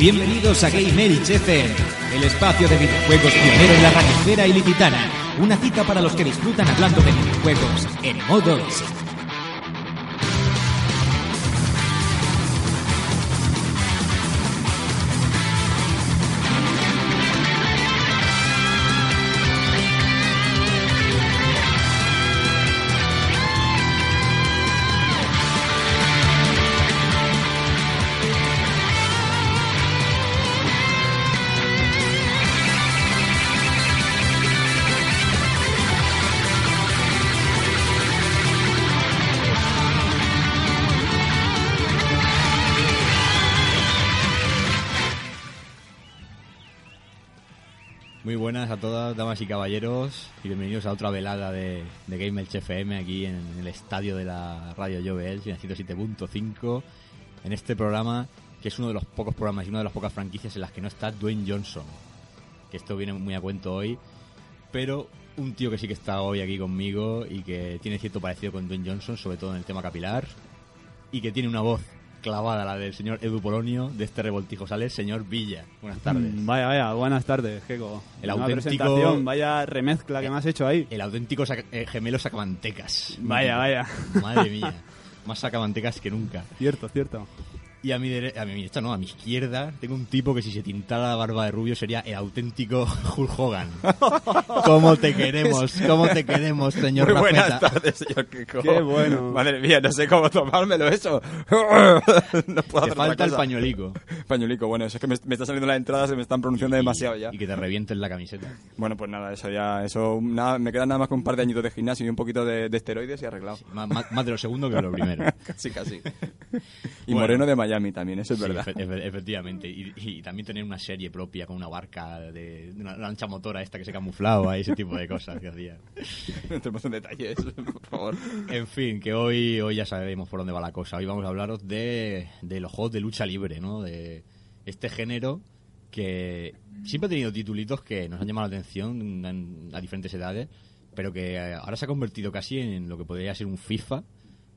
Bienvenidos a Game Elch FM, el espacio de videojuegos pionero en la radiosfera ilicitana. Una cita para los que disfrutan hablando de videojuegos en modo. Damas y caballeros, y bienvenidos a otra velada de, de Game FM aquí en, el estadio de la radio Jove Elch, en el 107.5, en este programa que es uno de los pocos programas y una de las pocas franquicias en las que no está Dwayne Johnson, que esto viene muy a cuento hoy, pero un tío que sí que está hoy aquí conmigo y que tiene cierto parecido con Dwayne Johnson, sobre todo en el tema capilar, y que tiene una voz clavada, la del señor Edu Polonio, de este revoltijo sale, señor Villa. Buenas tardes. Mm, Vaya, vaya, buenas tardes, Geko. El auténtico- vaya remezcla que me has hecho ahí. El auténtico saca- eh, gemelo sacamantecas. Vaya, vaya. Madre mía. Más sacamantecas que nunca. Cierto, cierto. Y a mi, dere- a mi derecha, no, a mi izquierda, tengo un tipo que si se tintara la barba de rubio sería el auténtico Hulk Hogan. ¿Cómo te queremos? ¿Cómo te queremos, señor Muy buenas Rafeta? tardes, señor Kiko. Qué bueno. Madre mía, no sé cómo tomármelo eso. no puedo Te hacer falta el pañuelico. Pañuelico, bueno, eso es que me, me está saliendo la entrada, se me están pronunciando demasiado ya. Y que te revienten la camiseta. Bueno, pues nada, eso ya, eso, nada, me quedan nada más que un par de añitos de gimnasio y un poquito de, de esteroides y arreglado. Má- má- Más, de lo segundo que de lo primero. casi, casi. Y Bueno. Moreno de Miami también, eso es Sí, verdad. efe- efe- efectivamente. Y, y también tener una serie propia con una barca de, una lancha motora esta que se camuflaba y ese tipo de cosas que hacía. No entremos en detalles, por favor. En fin, que hoy, hoy ya sabemos por dónde va la cosa. Hoy vamos a hablaros de, de los juegos de lucha libre, ¿no? De este género que siempre ha tenido titulitos que nos han llamado la atención en- a diferentes edades, pero que eh, ahora se ha convertido casi en lo que podría ser un FIFA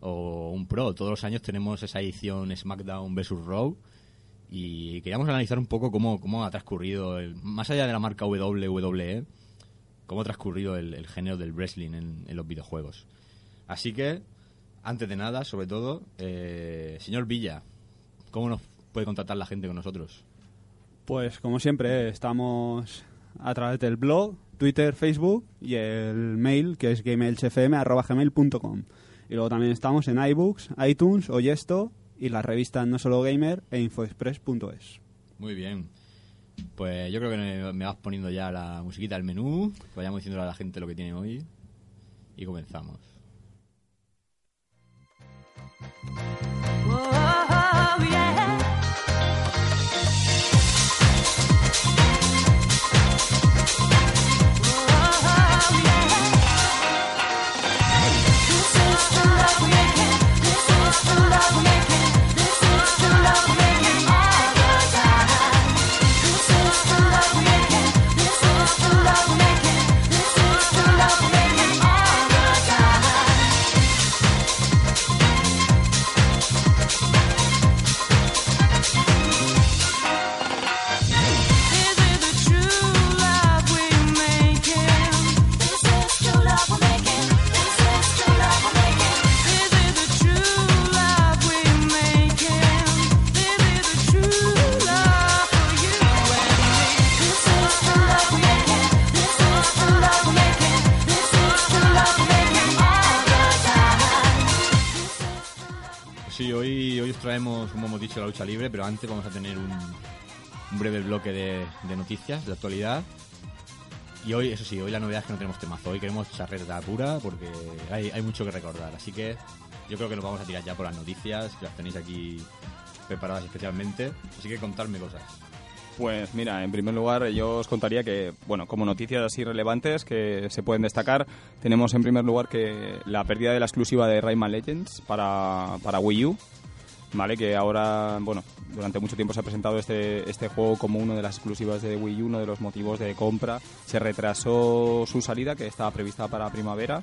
o un Pro. Todos los años tenemos esa edición SmackDown vs. Raw y queríamos analizar un poco cómo, cómo ha transcurrido, el- más allá de la marca WWE, cómo ha transcurrido el, el género del wrestling en, los videojuegos. Así que, antes de nada, sobre todo, eh, señor Villa, ¿cómo nos puede contactar la gente con nosotros? Pues como siempre, estamos a través del blog, Twitter, Facebook y el mail que es gameelchfm.gmail.com Y luego también estamos en iBooks, iTunes, Oyesto y las revistas No Solo Gamer e infoexpress.es. Muy bien. Pues yo creo que me, vas poniendo ya la musiquita del menú, que vayamos diciéndole a la gente lo que tiene hoy y comenzamos. Sí, dicho, la lucha libre, pero antes vamos a tener un, un breve bloque de, de noticias, de actualidad. Y hoy, eso sí, hoy la novedad es que no tenemos temazo. Hoy queremos charreta pura porque hay, hay mucho que recordar. Así que yo creo que nos vamos a tirar ya por las noticias, que las tenéis aquí preparadas especialmente. Así que contarme cosas. Pues mira, en primer lugar yo os contaría que, bueno, como noticias así relevantes que se pueden destacar, tenemos en primer lugar que la pérdida de la exclusiva de Rayman Legends para, para Wii U, ¿vale? Que ahora, bueno, durante mucho tiempo se ha presentado este, este juego como una de las exclusivas de Wii U, uno de los motivos de compra. Se retrasó su salida, que estaba prevista para primavera,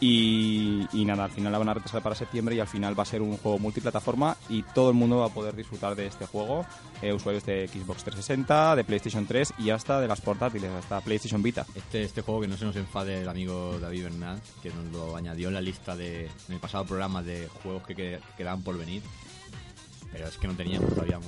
Y, y nada, al final la van a retrasar para septiembre y al final va a ser un juego multiplataforma y todo el mundo va a poder disfrutar de este juego. eh, usuarios de Xbox 360, de PlayStation 3 y hasta de las portátiles, hasta PlayStation Vita. Este, este juego que no se nos enfade el amigo David Bernal, que nos lo añadió en la lista de en el pasado programa de juegos que, que- que quedaban por venir. Pero es que no teníamos todavía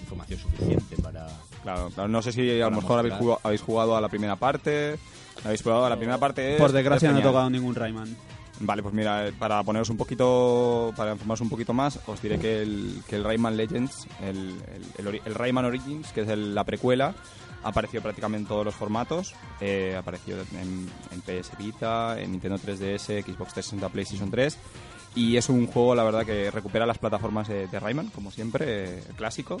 información suficiente para... Claro, claro, no sé si a lo mejor habéis jugado, habéis jugado a la primera parte. Habéis jugado a la primera parte. es- Por desgracia es no he tocado ningún Rayman. Vale, pues mira, eh, para poneros un poquito, para informaros un poquito más, os diré que el, que el Rayman Legends, el, el, el Rayman Origins, que es el- la precuela, ha aparecido prácticamente en todos los formatos. Eh, ha aparecido en, en PS Vita, en Nintendo 3DS, Xbox 360, PlayStation 3. Y es un juego, la verdad, que recupera las plataformas de, de Rayman, como siempre, eh, clásico.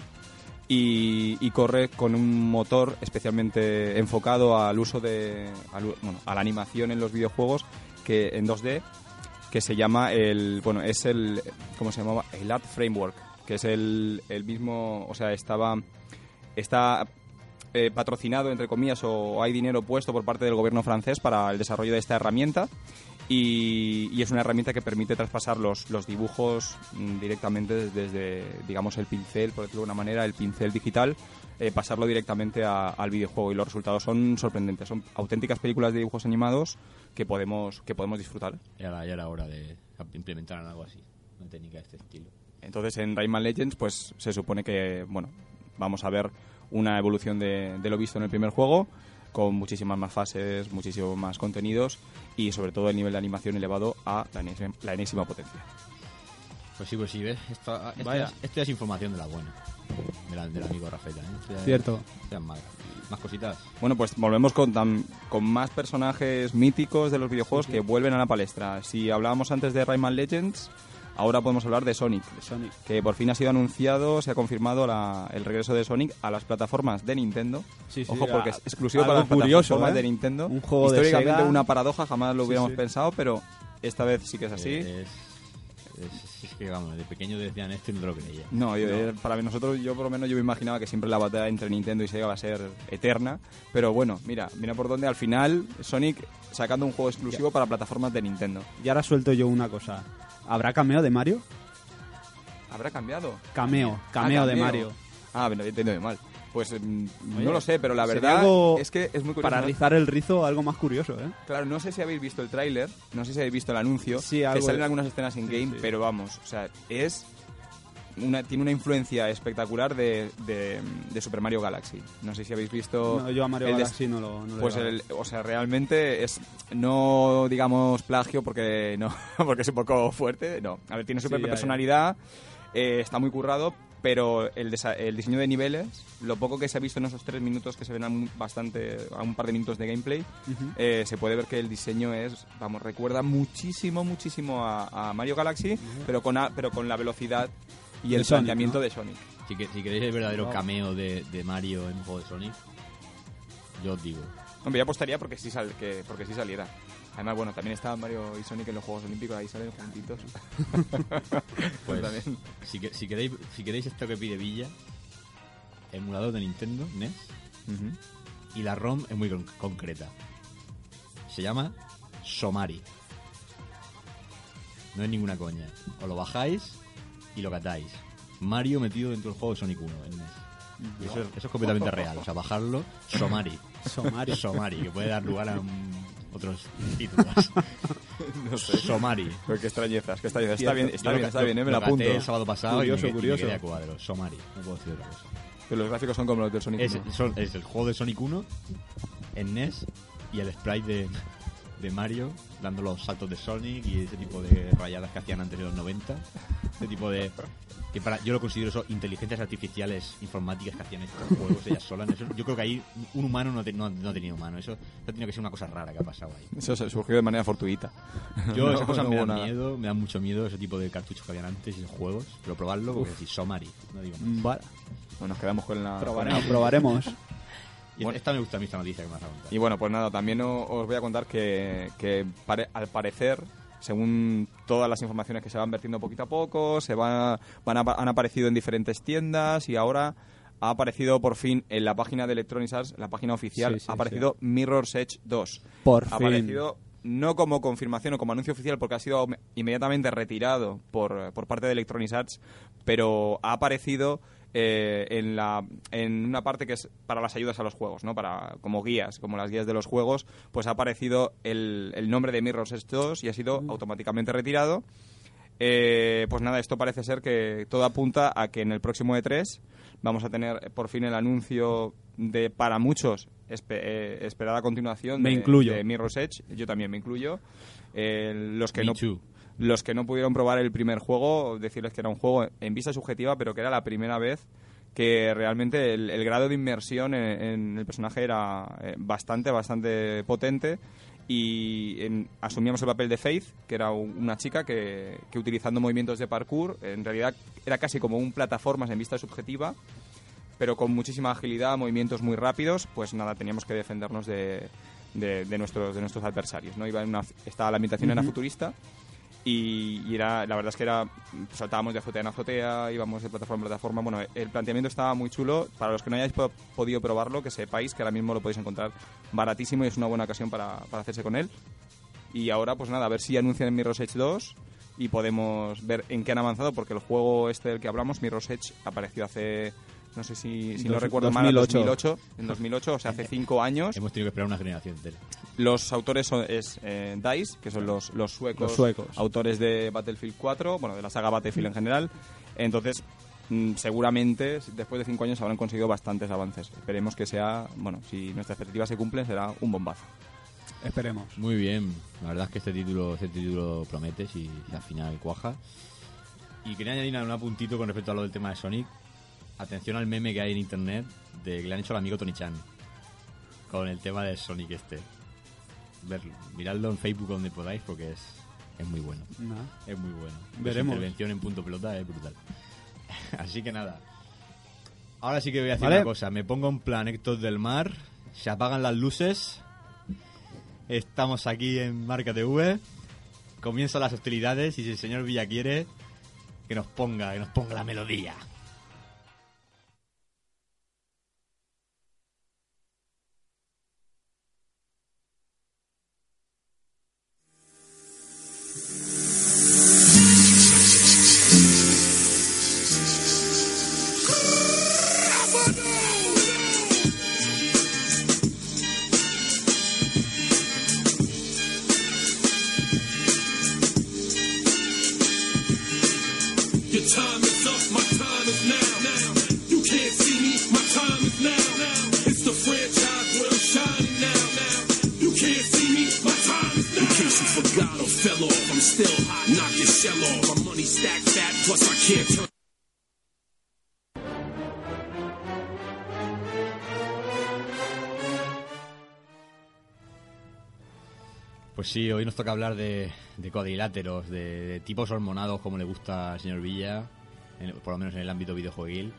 Y, y corre con un motor especialmente enfocado al uso de. al bueno, a la animación en los videojuegos que en 2D que se llama el bueno es el cómo se llamaba el Art Framework que es el, el mismo o sea estaba está eh, patrocinado entre comillas o hay dinero puesto por parte del gobierno francés para el desarrollo de esta herramienta y, y es una herramienta que permite traspasar los, los dibujos mm, directamente desde, digamos, el pincel, por decirlo de una manera, el pincel digital, eh, pasarlo directamente a- al videojuego. Y los resultados son sorprendentes. Son auténticas películas de dibujos animados que podemos, que podemos disfrutar. Ya era, ya era hora de implementar algo así, una técnica de este estilo. Entonces en Rayman Legends pues se supone que bueno vamos a ver una evolución de, de lo visto en el primer juego con muchísimas más fases, muchísimos más contenidos y sobre todo el nivel de animación elevado a la, enésima- la enésima potencia. Pues sí, pues sí, ¿ves? Esto, esto, Vaya. es, esto ya es información de la buena, de la- del amigo Rafael. ¿eh? Esto ya es- Cierto. es mala. Más cositas. Bueno, pues volvemos con, tan- con más personajes míticos de los videojuegos que vuelven a la palestra. Si hablábamos antes de Rayman Legends, ahora podemos hablar de Sonic. Sonic. Que por fin ha sido anunciado, se ha confirmado la- el regreso de Sonic a las plataformas de Nintendo. Sí, sí, Ojo, porque a- es exclusivo para las curioso, plataformas ¿eh? de Nintendo. Un juego de Históricamente Sega. una paradoja, jamás lo hubiéramos sí. pensado, pero esta vez sí que es así. Es, es- es que, vamos, de pequeño decían esto y no te lo creía. No, yo, eh, para nosotros, yo por lo menos yo me imaginaba que siempre la batalla entre Nintendo y Sega va a ser eterna. Pero bueno, mira, mira por dónde al final Sonic sacando un juego exclusivo para plataformas de Nintendo. Y ahora suelto yo una cosa. ¿Habrá cameo de Mario? ¿Habrá cambiado? Cameo, Ah, cameo de Mario. Ah, me lo he entendido mal. Pues mm, Oye, no lo sé, pero la verdad es que es muy curioso. Para ¿no? rizar el rizo, algo más curioso, ¿eh? Claro, no sé si habéis visto el tráiler, no sé si habéis visto el anuncio, Sí, que algo salen de- algunas escenas in Sí, game, sí. pero vamos, o sea, es una, tiene una influencia espectacular de, de- de Super Mario Galaxy. No sé si habéis visto No, yo a Mario Galaxy no lo, no pues el, o sea, realmente es no digamos plagio porque no porque es un poco fuerte, no. A ver, tiene super Sí, ya, ya. personalidad, eh, está muy currado, pero el, el diseño de niveles, lo poco que se ha visto en esos tres minutos que se ven a un, bastante a un par de minutos de gameplay, eh, se puede ver que el diseño es, vamos, recuerda muchísimo, muchísimo a, a Mario Galaxy, pero con a- pero con la velocidad y el Sonic, planteamiento ¿no? de Sonic. Si, que- si queréis el verdadero cameo de, de Mario en un juego de Sonic, yo os digo. Hombre, yo apostaría porque sí, sal, que, porque sí saliera. Además, bueno, también está Mario y Sonic en los Juegos Olímpicos, ahí salen juntitos. Pues, también. si, que- si queréis, si queréis esto que pide Villa, emulador de Nintendo, NES, y la ROM es muy con- concreta. Se llama Somari. No es ninguna coña. Os lo bajáis y lo catáis. Mario metido dentro del juego de Sonic 1 en NES. Eso, es- eso es completamente real. O sea, bajarlo, Somari. Somari. Somari, que puede dar lugar a otros títulos. No sé. Somari. Pero qué extrañezas, qué extrañezas. Está bien, está bien, está bien, eh, me lo lo apunto. el sábado pasado Curioso, y me, y me curioso. quedé a cuadro. Somari, no puedo decir otra cosa. Pero los gráficos son como los del Sonic Es, 1. son- es el juego de Sonic 1 en NES y el sprite de, de Mario dando los saltos de Sonic y ese tipo de rayadas que hacían antes de los 90. Ese tipo de... que para Yo lo considero eso, inteligencias artificiales informáticas que hacían estos juegos ellas solas. Eso- yo creo que ahí un humano no, te- no, no ha tenido mano. Eso, eso ha tenido que ser una cosa rara que ha pasado ahí. Eso se- surgió de manera fortuita. Yo No, esas cosas no me dan nada. miedo, me dan mucho miedo ese tipo de cartuchos que habían antes y juegos. Pero probarlo porque si Somari, no digo más. Vale. Bueno, nos quedamos con la... Probaremos, con la- probaremos. Y Bueno. esta me gusta a mí esta noticia que me has contado. Y bueno, pues nada, también os voy a contar que, que pare- al parecer, según todas las informaciones que se van vertiendo poquito a poco, se va, van a- han aparecido en diferentes tiendas y ahora ha aparecido por fin en la página de Electronic Arts, la página oficial, Sí, sí, ha aparecido Mirror's Edge 2. Por ha fin. aparecido no como confirmación o como anuncio oficial porque ha sido inmediatamente retirado por, por parte de Electronic Arts, pero ha aparecido eh, en, la, en una parte que es para las ayudas a los juegos, ¿no? Para, como guías, como las guías de los juegos, pues ha aparecido el, el nombre de Mirror's Edge 2 y ha sido automáticamente retirado. Eh, pues nada, esto parece ser que todo apunta a que en el próximo E3 vamos a tener por fin el anuncio de, para muchos, espe- eh, esperada continuación Me de, incluyo. de Mirror's Edge. Yo también me incluyo. Eh, los que Me no too. Los que no pudieron probar el primer juego, decirles que era un juego en vista subjetiva, pero que era la primera vez que realmente el, el grado de inmersión en, en el personaje era eh, bastante, bastante potente y en- asumíamos el papel de Faith, que era un- una chica que, que utilizando movimientos de parkour, en realidad era casi como un plataformas en vista subjetiva, pero con muchísima agilidad, movimientos muy rápidos, pues nada, teníamos que defendernos de, de, de nuestros, de nuestros adversarios. ¿no? Iba en una, estaba, la ambientación era futurista y, era, la verdad es que era saltábamos de azotea en azotea, íbamos de plataforma en plataforma. Bueno, el planteamiento estaba muy chulo. Para los que no hayáis po- podido probarlo, que sepáis que ahora mismo lo podéis encontrar baratísimo y es una buena ocasión para, para hacerse con él. Y ahora, pues nada, a ver si anuncian Mirror's Edge 2 y podemos ver en qué han avanzado, porque el juego este del que hablamos, Mirror's Edge, apareció hace, no sé si, si no recuerdo mal, en 2008. 2008, en 2008, o sea, hace cinco años. Hemos tenido que esperar una generación entera. Los autores son es eh, DICE, que son los, los suecos, Los suecos. autores de Battlefield 4, bueno, de la saga Battlefield en general. Entonces, mm, seguramente, después de cinco años, habrán conseguido bastantes avances. Esperemos que sea, bueno, si nuestras expectativas se cumplen, será un bombazo. Esperemos. Muy bien, la verdad es que este título, este título promete si, si al final cuaja. Y quería añadir un apuntito con respecto a lo del tema de Sonic. Atención al meme que hay en internet de que le han hecho al amigo Tony Chan con el tema de Sonic este. Verlo, miradlo en Facebook donde podáis porque es, es muy bueno. Es muy bueno. Veremos. Su intervención en punto pelota es brutal. Así que nada. Ahora sí que voy a Vale. una cosa. Me pongo en plan Héctor del Mar. Se apagan las luces. Estamos aquí en Marca TV. Comienzan las hostilidades y si el señor Villa quiere, que nos ponga, que nos ponga la melodía. Sí, hoy nos toca hablar de, de cuadriláteros, de, de tipos hormonados como le gusta al señor Villa, en- por lo menos en el ámbito videojueguil.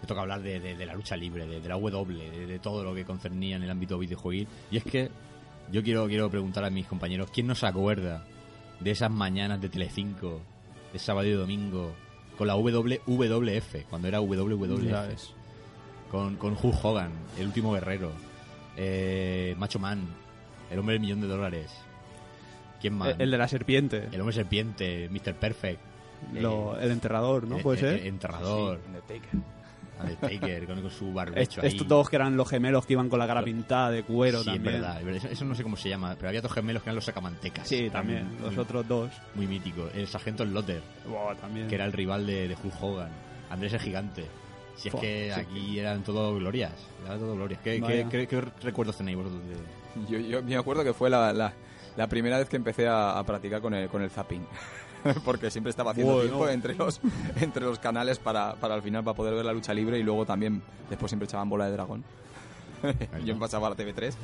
Me toca hablar de, la lucha libre, de, la W, de, todo lo que concernía en el ámbito videojueguil. Y es que yo quiero, quiero preguntar a mis compañeros, ¿quién no se acuerda de esas mañanas de Telecinco, de sábado y domingo, con la WWF, cuando era WWF? con, con Hulk Hogan, el último guerrero, eh, Macho Man, el hombre del millón de dólares. ¿Quién más? El, el de la serpiente. El hombre serpiente, Mr. Perfect. Lo- eh, el enterrador, ¿no? el- Puede el- ser. el enterrador, Undertaker, con, con su barbecho Est- ahí. estos dos que eran los gemelos que iban con la cara pintada de cuero sí, también. es verdad, es verdad. Eso, eso no sé cómo se llama, pero había dos gemelos que eran los sacamantecas. Sí, también. Muy- Los muy- otros dos. Muy mítico. El sargento Lotter, Buah, también. que era el rival de, de Hulk Hogan. Andrés el gigante. Si es Fua, que sí. aquí eran todo glorias. Eran todo glorias. ¿Qué, qué, Vaya. qué- qué recuerdos tenéis vosotros de, Yo, yo me acuerdo que fue la, la, la primera vez que empecé a, a practicar con el, con el zapping. Porque siempre estaba haciendo Bueno. tiempo entre los, entre los canales para, para al final para poder ver la lucha libre y luego también después siempre echaban bola de dragón. Yo me pasaba a la TV3,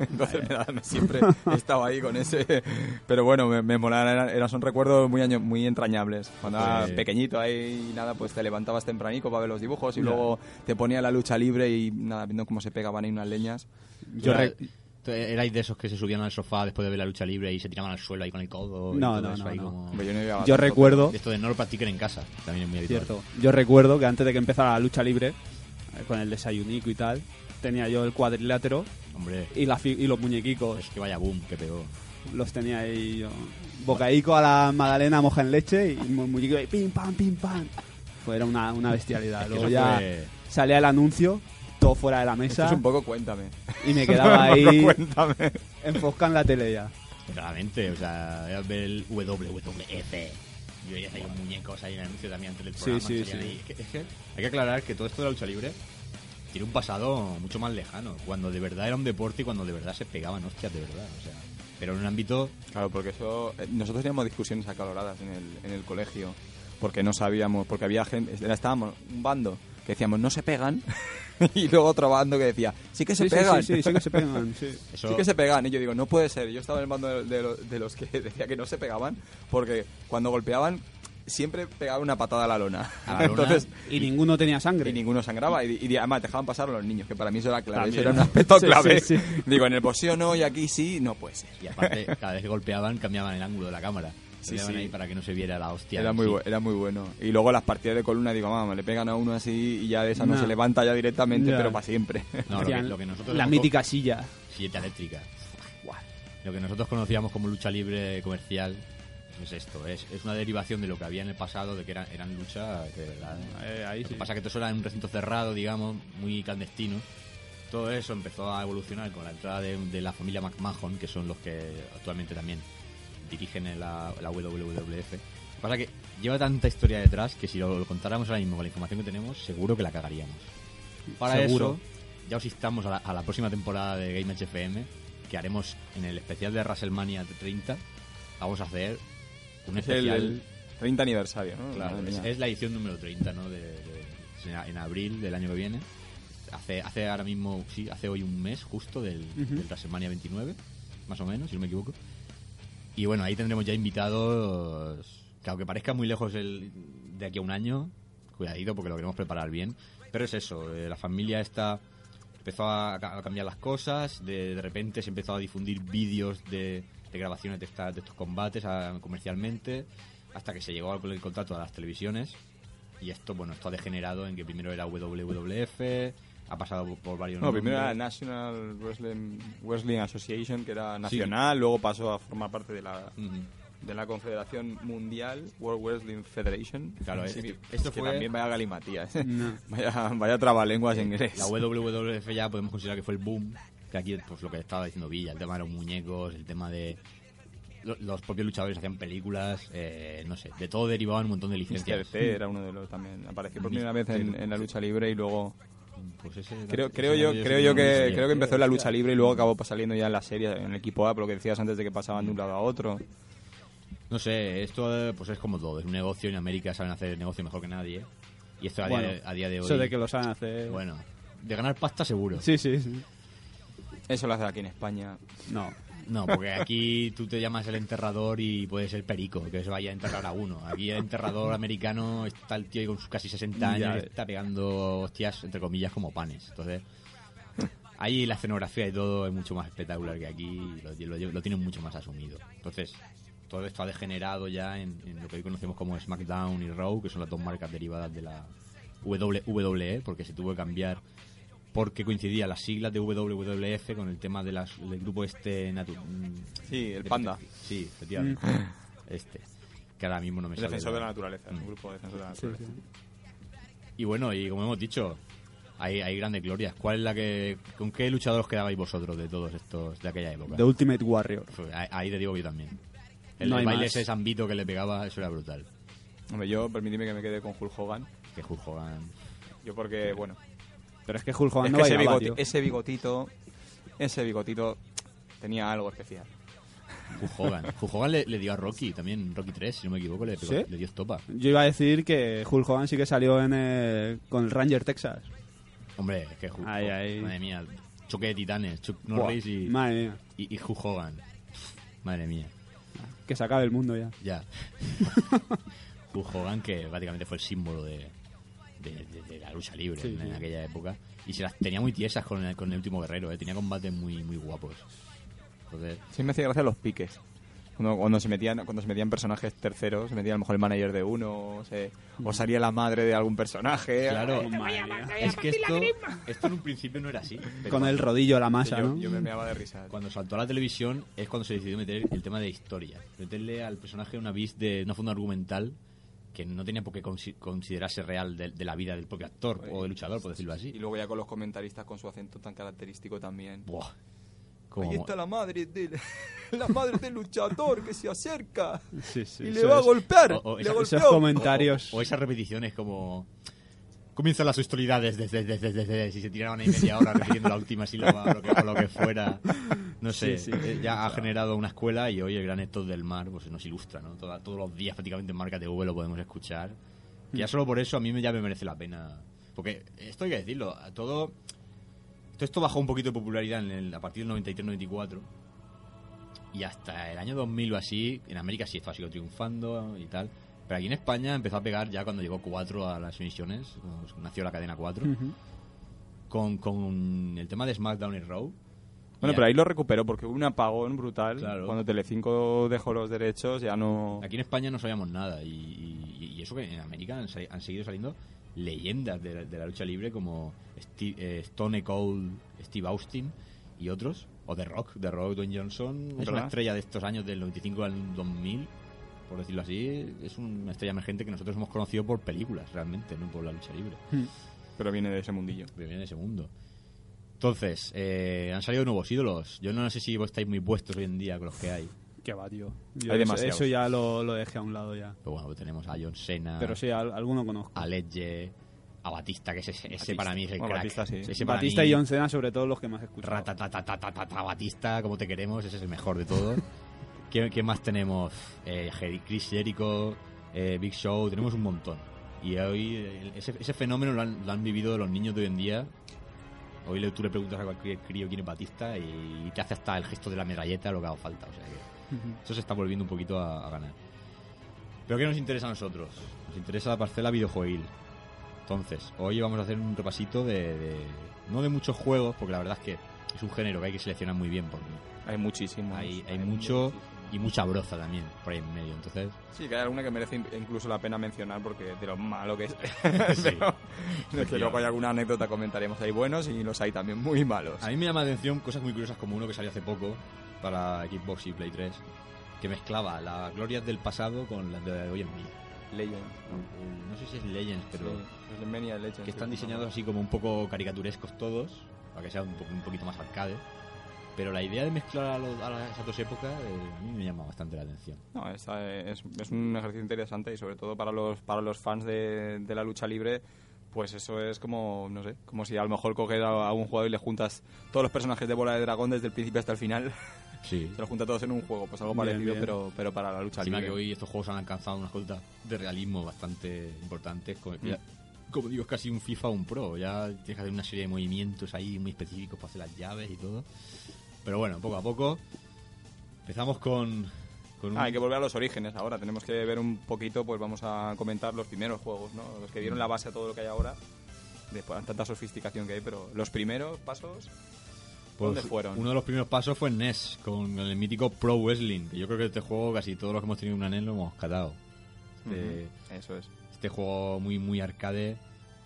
entonces nada, me siempre he estado ahí con ese. Pero bueno, me, me molaban, eran, son recuerdos muy, año- muy entrañables. Cuando era Pues- pequeñito ahí y nada, pues te levantabas tempranico para ver los dibujos y Ya. luego te ponía la lucha libre y nada, viendo cómo se pegaban ahí unas leñas. Yo ¿tú ¿Erais de esos que se subían al sofá después de ver la lucha libre y se tiraban al suelo ahí con el codo? y No, todo no, eso no, ahí no. como- Hombre, yo no Yo recuerdo, Esto de no lo practiquen en casa, también es muy habitual. cierto, yo recuerdo que antes de que empezara la lucha libre, eh, con el desayunico y tal, tenía yo el cuadrilátero Hombre, y, la fi- y los muñequicos. es que vaya boom que pegó. los tenía ahí yo. Bocaico a la magdalena moja en leche y mu- muñeco ahí, pim, pam, pim, pam. Fue era una, una bestialidad. Luego ya fue- salía el anuncio, todo fuera de la Esto mesa es un poco cuéntame. y me quedaba Un ahí cuéntame. enfocado en la tele ya. Claramente, o sea, era ver el WWF. Yo veía ahí muñecos ahí en el anuncio también antes del Sí, programa. sí, sí. ahí. Es que- hay que aclarar que todo esto de la lucha libre tiene un pasado mucho más lejano. Cuando de verdad era un deporte y cuando de verdad se pegaban hostias de verdad. O sea, pero en un ámbito Claro, porque eso. eh, Nosotros teníamos discusiones acaloradas en el, en el colegio. Porque no sabíamos. Porque había gente. Estábamos un bando que decíamos no se pegan. y luego otro bando que decía sí que se Sí, sí, pegan. sí, sí, sí que se pegan, sí. eso Sí que se pegan. Y yo digo, no puede ser. Yo estaba en el bando de, de de los que decía que no se pegaban. Porque cuando golpeaban, siempre pegaban una patada a la lona. A la lona. Entonces. Y ninguno tenía sangre. Y ninguno sangraba. Y, y además dejaban pasar a los niños, que para mí eso era clave. También. Eso era un aspecto Sí, clave. sí, sí. Digo, en el boxeo no y aquí sí, no puede ser. Y aparte, cada vez que golpeaban, cambiaban el ángulo de la cámara. Sí, sí. ahí para que no se viera la hostia. Era muy, sí. era muy bueno. Y luego las partidas de columna, digo, mamá, le pegan a uno así y ya de esa no, No. se levanta ya directamente, pero para siempre. No, lo que, lo que nosotros la mítica silla. Silleta eléctrica. Lo que nosotros conocíamos como lucha libre comercial es esto. Es, es una derivación de lo que había en el pasado, de que eran, eran lucha que de verdad. Eh, ahí Lo sí. que pasa es que todo eso era en un recinto cerrado, digamos, muy clandestino. Todo eso empezó a evolucionar con la entrada de, de la familia McMahon, que son los que actualmente también dirigen en la, la WWF. Lo que pasa que lleva tanta historia detrás que si lo, lo contáramos ahora mismo con la información que tenemos, seguro que la cagaríamos. Para Seguro. eso, ya os instamos a la, a la próxima temporada de Game FM, que haremos en el especial de WrestleMania 30. Vamos a hacer un Es el, especial. el 30 aniversario, ¿no? Claro, es, es la edición número 30, ¿no? De, de- en- abril del año que viene. Hace, hace ahora mismo, sí, hace hoy un mes justo del, Ujú. del WrestleMania 29, más o menos, si no me equivoco. Y bueno, ahí tendremos ya invitados, que aunque parezca muy lejos el, de aquí a un año, cuidadito porque lo queremos preparar bien. Pero es eso, eh, la familia esta empezó a, ca- a cambiar las cosas, de, de repente se empezó a difundir vídeos de, grabaciones de, esta- de estos combates a- comercialmente, hasta que se llegó al- el contrato a las televisiones. Y esto, bueno, esto ha degenerado en que primero era WWF, ha pasado por- varios No, primero era. National Wrestling, Wrestling Association, que era nacional, luego pasó a formar parte de la, de la Confederación Mundial, World Wrestling Federation. Claro, Sí, esto- que- esto que fue- también vaya galimatías. ¿eh? No. Vaya, vaya trabalenguas en inglés. La WWF ya podemos considerar que fue el boom, que aquí pues lo que estaba diciendo Villa, el tema de los muñecos, el tema de lo- los propios luchadores hacían películas, eh, no sé, de todo derivaban un montón de licencias. T era uno de los también. Apareció por primera vez en, en la lucha libre y luego... Pues ese- Creo, creo yo, creo que yo que creo que empezó en la lucha libre y luego acabó saliendo ya en la serie, en el equipo A, por lo que decías antes de que pasaban de un lado a otro. No sé, esto eh, pues es como todo, es un negocio, en América saben hacer el negocio mejor que nadie. Y esto a, día, Bueno, de, a día de hoy... Eso de que lo saben hacer. Bueno, de ganar pasta seguro. Sí, sí, sí. Eso lo hace aquí en España. No. No, porque aquí tú te llamas el enterrador y puede ser perico, que se vaya a enterrar a uno. Aquí el enterrador americano está el tío con sus casi 60 años Ya está pegando hostias, entre comillas, como panes. Entonces, ahí la escenografía y todo es mucho más espectacular que aquí, lo, lo- lo tienen mucho más asumido. Entonces, todo esto ha degenerado ya en, en lo que hoy conocemos como SmackDown y Raw, que son las dos marcas derivadas de la WWE, porque se tuvo que cambiar porque coincidían las siglas de WWF con el tema de las, del grupo este natu- mm, Sí, el de- panda. Sí, efectivamente. Este. Que ahora mismo no me El sale. defensor de la la- naturaleza, Mm. grupo de defensor de la naturaleza. sí. Y bueno, y como hemos dicho, hay, hay grandes glorias. ¿Cuál es la que. ¿Con qué luchador os quedabais vosotros de todos estos de aquella época? The Ultimate Warrior. Ahí, ahí te digo yo también. El, No el baile más. ese zambito que le pegaba, eso era brutal. Hombre, yo, permíteme que me quede con Hulk Hogan. Que Hulk Hogan. Yo porque, bueno, Pero es que Hulk Hogan es no que ese, bailaba, bigoti- tío. ese bigotito, ese bigotito tenía algo especial. Hulk Hogan. Hulk Hogan le, le dio a Rocky también, Rocky 3, si no me equivoco, le, pegó- ¿Sí? le dio estopa. Yo iba a decir que Hulk Hogan sí que salió en el- con el Ranger Texas. Hombre, es que Hulk Ay, Hogan, ay. Madre mía, choque de titanes. Chuck Norris y, Madre mía, y, y Hulk Hogan. Madre mía. que se acabe el mundo ya. Ya. Hulk Hogan, que prácticamente fue el símbolo de, de, de- de la lucha libre Sí, en, sí. aquella época. Y se las tenía muy tiesas con el, con el último guerrero, ¿eh? tenía combates muy, muy guapos. Entonces, Sí me hacía gracia los piques. Cuando, cuando se metían cuando se metían personajes terceros, se metía a lo mejor el manager de uno, o, se- o salía la madre de algún personaje. Claro, Madre es que esto, esto en un principio no era así. Con el rodillo a la masa, yo, ¿no? yo me meaba de risa. Cuando saltó a la televisión es cuando se decidió meter el tema de historia. Meterle al personaje una vis de una funda argumental que no tenía por qué consi- considerarse real de, de la vida del propio actor o del luchador, por decirlo Y así. luego ya con los comentaristas con su acento tan característico también. Buah. Como- Ahí está la madre del, la madre del luchador que se acerca Sí, sí, y le va a es- golpear. O- o le esa- Esos comentarios. O esas repeticiones como... Comienzan las hostilidades desde, desde, desde, desde, si se tiraban ahí media hora repitiendo la última sílaba o lo que, o lo que fuera. No sé, Sí, sí. eh, ya ha generado una escuela y hoy el gran Héctor del Mar pues nos ilustra, ¿no? Todos los días prácticamente en Marca TV lo podemos escuchar. Que ya solo por eso a mí ya me merece la pena. Porque esto hay que decirlo, a todo... Esto bajó un poquito de popularidad en el- a partir del 93-94. Y hasta el año 2000 o así, en América sí esto ha sido triunfando y tal. Pero aquí en España empezó a pegar ya cuando llegó 4 a las emisiones, nació la cadena 4, Ujú. con, con el tema de SmackDown y Raw. Bueno, pero ahí lo recuperó porque hubo un apagón brutal. Claro. Cuando Telecinco dejó los derechos ya no... Aquí en España no sabíamos nada. Y, y- y eso que en América han, seguido saliendo leyendas de la, de la lucha libre como Steve- eh, Stone Cold, Steve Austin y otros. O The Rock. The Rock, Dwayne Johnson es una estrella de estos años del 95 al 2000. Por decirlo así, es una estrella emergente que nosotros hemos conocido por películas, realmente, no por la lucha libre. Pero viene de ese mundillo. que viene de ese mundo. Entonces, eh, han salido nuevos ídolos. Yo no sé si vos estáis muy puestos hoy en día con los que hay. Qué va, tío. Hay eso, demasiados. eso ya lo, lo dejé a un lado ya. Pero bueno, pues tenemos a John Cena, Pero sí, al- alguno conozco. a Ledge, a Batista, que ese, ese para mí es el Bueno, crack. Batista sí. Ese para Batista mí, y John Cena, sobre todo los que más he escuchado. ratatatatata, Batista, como te queremos, ese es el mejor de todos. ¿Qué, qué más tenemos? Eh, Jeri- Chris Jericho, eh, Big Show, tenemos un montón. Y hoy eh, ese, ese fenómeno lo han, lo han vivido los niños de hoy en día. Hoy le, tú le preguntas a cualquier crío quién es Batista y te hace hasta el gesto de la medalleta lo que haga falta. O sea que eso se está volviendo un poquito a, a ganar. Pero ¿qué nos interesa a nosotros? Nos interesa la parcela videojueguil. Entonces, hoy vamos a hacer un repasito de, de- No de muchos juegos, porque la verdad es que es un género que hay que seleccionar muy bien, porque Hay muchísimos. hay, hay mucho y mucha broza también por ahí en medio. Entonces, Sí, que hay alguna que merece in- incluso la pena mencionar porque de lo malo que es. Sí. Pero de que luego hay alguna anécdota comentaremos. Hay buenos y los hay también muy malos. a mí me llama la atención cosas muy curiosas como uno que salió hace poco para Xbox y Play 3, que mezclaba las glorias del pasado con las de hoy en día. Legends. Eh, No sé si es Legends, pero... Sí, Legends. que están diseñados así como un poco caricaturescos todos, para que sea un, poco, un poquito más arcade. Pero la idea de mezclar a, los- a las- esas dos épocas eh, a mí me llama bastante la atención. No, es, es un ejercicio interesante y sobre todo para los, para los fans de, de la lucha libre, pues eso es como, no sé, como si a lo mejor coges a, a un jugador y le juntas todos los personajes de Bola de Dragón desde el principio hasta el final, Sí. se los junta todos en un juego, pues algo Bien, parecido, bien. Pero, pero para la lucha Encima libre. que hoy estos juegos han alcanzado unas cotas de realismo bastante importantes. Como, ya- como digo, es casi un FIFA o un Pro. Ya tienes que hacer una serie de movimientos ahí muy específicos para hacer las llaves y todo. Pero bueno, poco a poco. Empezamos con, con un... Ah, hay que volver a los orígenes ahora, tenemos que ver un poquito, pues vamos a comentar los primeros juegos, ¿no? Los que dieron la base a todo lo que hay ahora, de tanta sofisticación que hay, pero los primeros pasos, Pues, ¿dónde fueron? Uno de los primeros pasos fue en NES, con el mítico Pro Wrestling. Que yo creo que este juego casi todos los que hemos tenido una NES lo hemos catado. Este, Ujú, Eso es. este juego muy, muy arcade,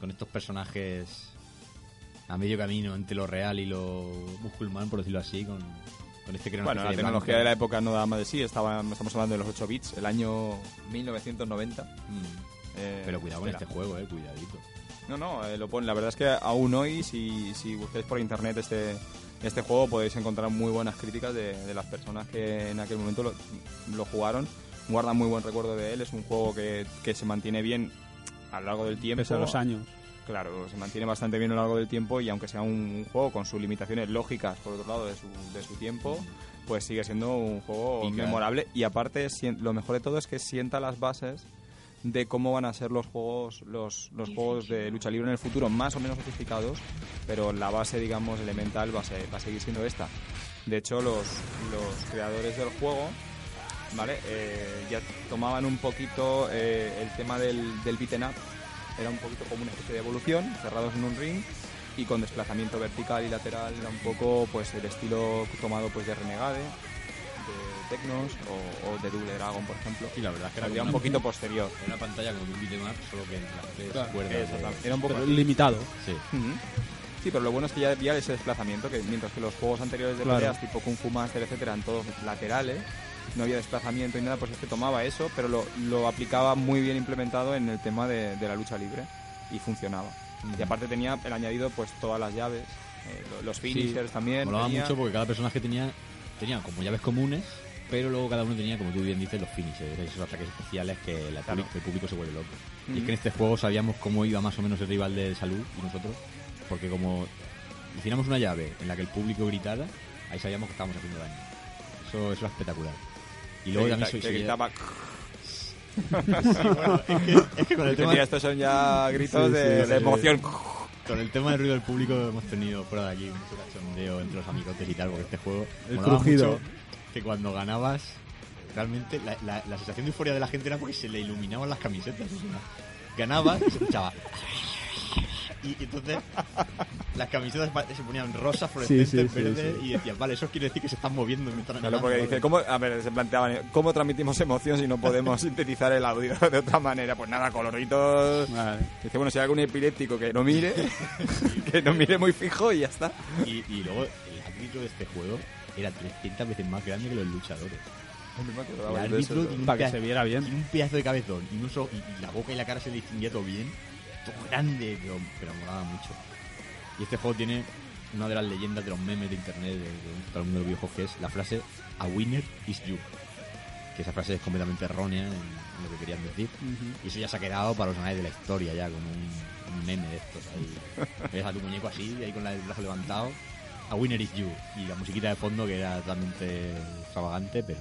con estos personajes a medio camino entre lo real y lo musulmán, por decirlo así, con, con este Bueno, la tecnología de la época no daba más de sí, estaba, estamos hablando de los 8 bits, el año 1990. Mm. eh, Pero cuidado con era. este juego, eh, cuidadito. No, no, eh, lo pone. La verdad es que aún hoy, si, si buscáis por internet este, este juego, podéis encontrar muy buenas críticas de, de las personas que en aquel momento lo, lo jugaron. Guardan muy buen recuerdo de él. Es un juego que, que se mantiene bien a lo largo del tiempo. Pese a los años. Claro, se mantiene bastante bien a lo largo del tiempo y aunque sea un, juego con sus limitaciones lógicas, por otro lado, de su, de su tiempo, pues sigue siendo un juego Pica. memorable. Y aparte lo mejor de todo es que sienta las bases de cómo van a ser los juegos los, los juegos de lucha libre en el futuro más o menos sofisticados pero la base digamos elemental va a, ser- va a seguir siendo esta. De hecho los, los creadores del juego vale Eh, ya tomaban un poquito eh, el tema del, del beaten up era un poquito como una especie de evolución cerrados en un ring y con desplazamiento vertical y lateral era un poco pues el estilo tomado pues de Renegade de, Tecnos o, o de Double Dragon, por ejemplo. Sí, la verdad es que era un una- poquito posterior. Era una pantalla como un beat'em up, solo que en las tres Claro, cuerdas. de-. Era un poco limitado. Sí. Sí, pero lo bueno es que ya había ese desplazamiento, que mientras que los juegos anteriores de Claro. peleas, tipo Kung Fu Master, etcétera, eran todos laterales, no había desplazamiento y nada, pues este tomaba eso, pero lo, lo aplicaba muy bien implementado en el tema de, de la lucha libre y funcionaba. Y aparte tenía el añadido, pues todas las llaves, eh, lo- los finishers también. Molaba tenía- mucho porque cada personaje tenía, tenía como llaves comunes, pero luego cada uno tenía, como tú bien dices, los finishes, esos ataques especiales que la Claro. public- el público se vuelve loco. Y es que en este juego sabíamos cómo iba más o menos el rival de salud y nosotros, porque como hiciéramos una llave en la que el público gritara, ahí sabíamos que estábamos haciendo daño. Eso, eso era espectacular. Y luego también soy, que soy- gritaba, es que con el que tema, estos son ya gritos Sí, de, sí, de sí. emoción. con el tema del ruido del público hemos tenido fuera de aquí mucho cachondeo entre los amigotes y tal, porque este juego El crujido. que cuando ganabas realmente la, la- la sensación de euforia de la gente era porque se le iluminaban las camisetas. o sea, ganabas y se escuchaba. Y, entonces las camisetas se ponían rosas, fluorescentes, Sí, sí, sí, verdes, sí. y decías, vale, eso quiere decir que se están moviendo mientras Claro, ganan, porque dice, ¿cómo, a ver, se planteaban, ¿cómo transmitimos emoción si no podemos sintetizar el audio de otra manera? Pues nada, coloritos. Vale. Dice, bueno, si hay algún epiléptico que no mire, que no mire muy fijo y ya está. y, y luego el árbitro de este juego era 300 veces más grande que los luchadores. El árbitro tiene un Para que se viera bien. Tiene un pedazo de cabezón y, un oso- y, y la boca y la cara se le distinguía todo bien. Todo grande, pero, pero molaba mucho. Y este juego tiene una de las leyendas de los memes de internet de, de todo el mundo de los videojuegos que es la frase A winner is you. Que esa frase es completamente errónea en, en lo que querían decir. Y eso ya se ha quedado para los anales de la historia ya, como un, un meme de estos ahí. Ves a tu muñeco así, ahí con la- el brazo levantado. A winner is you. Y la musiquita de fondo que era totalmente extravagante, pero...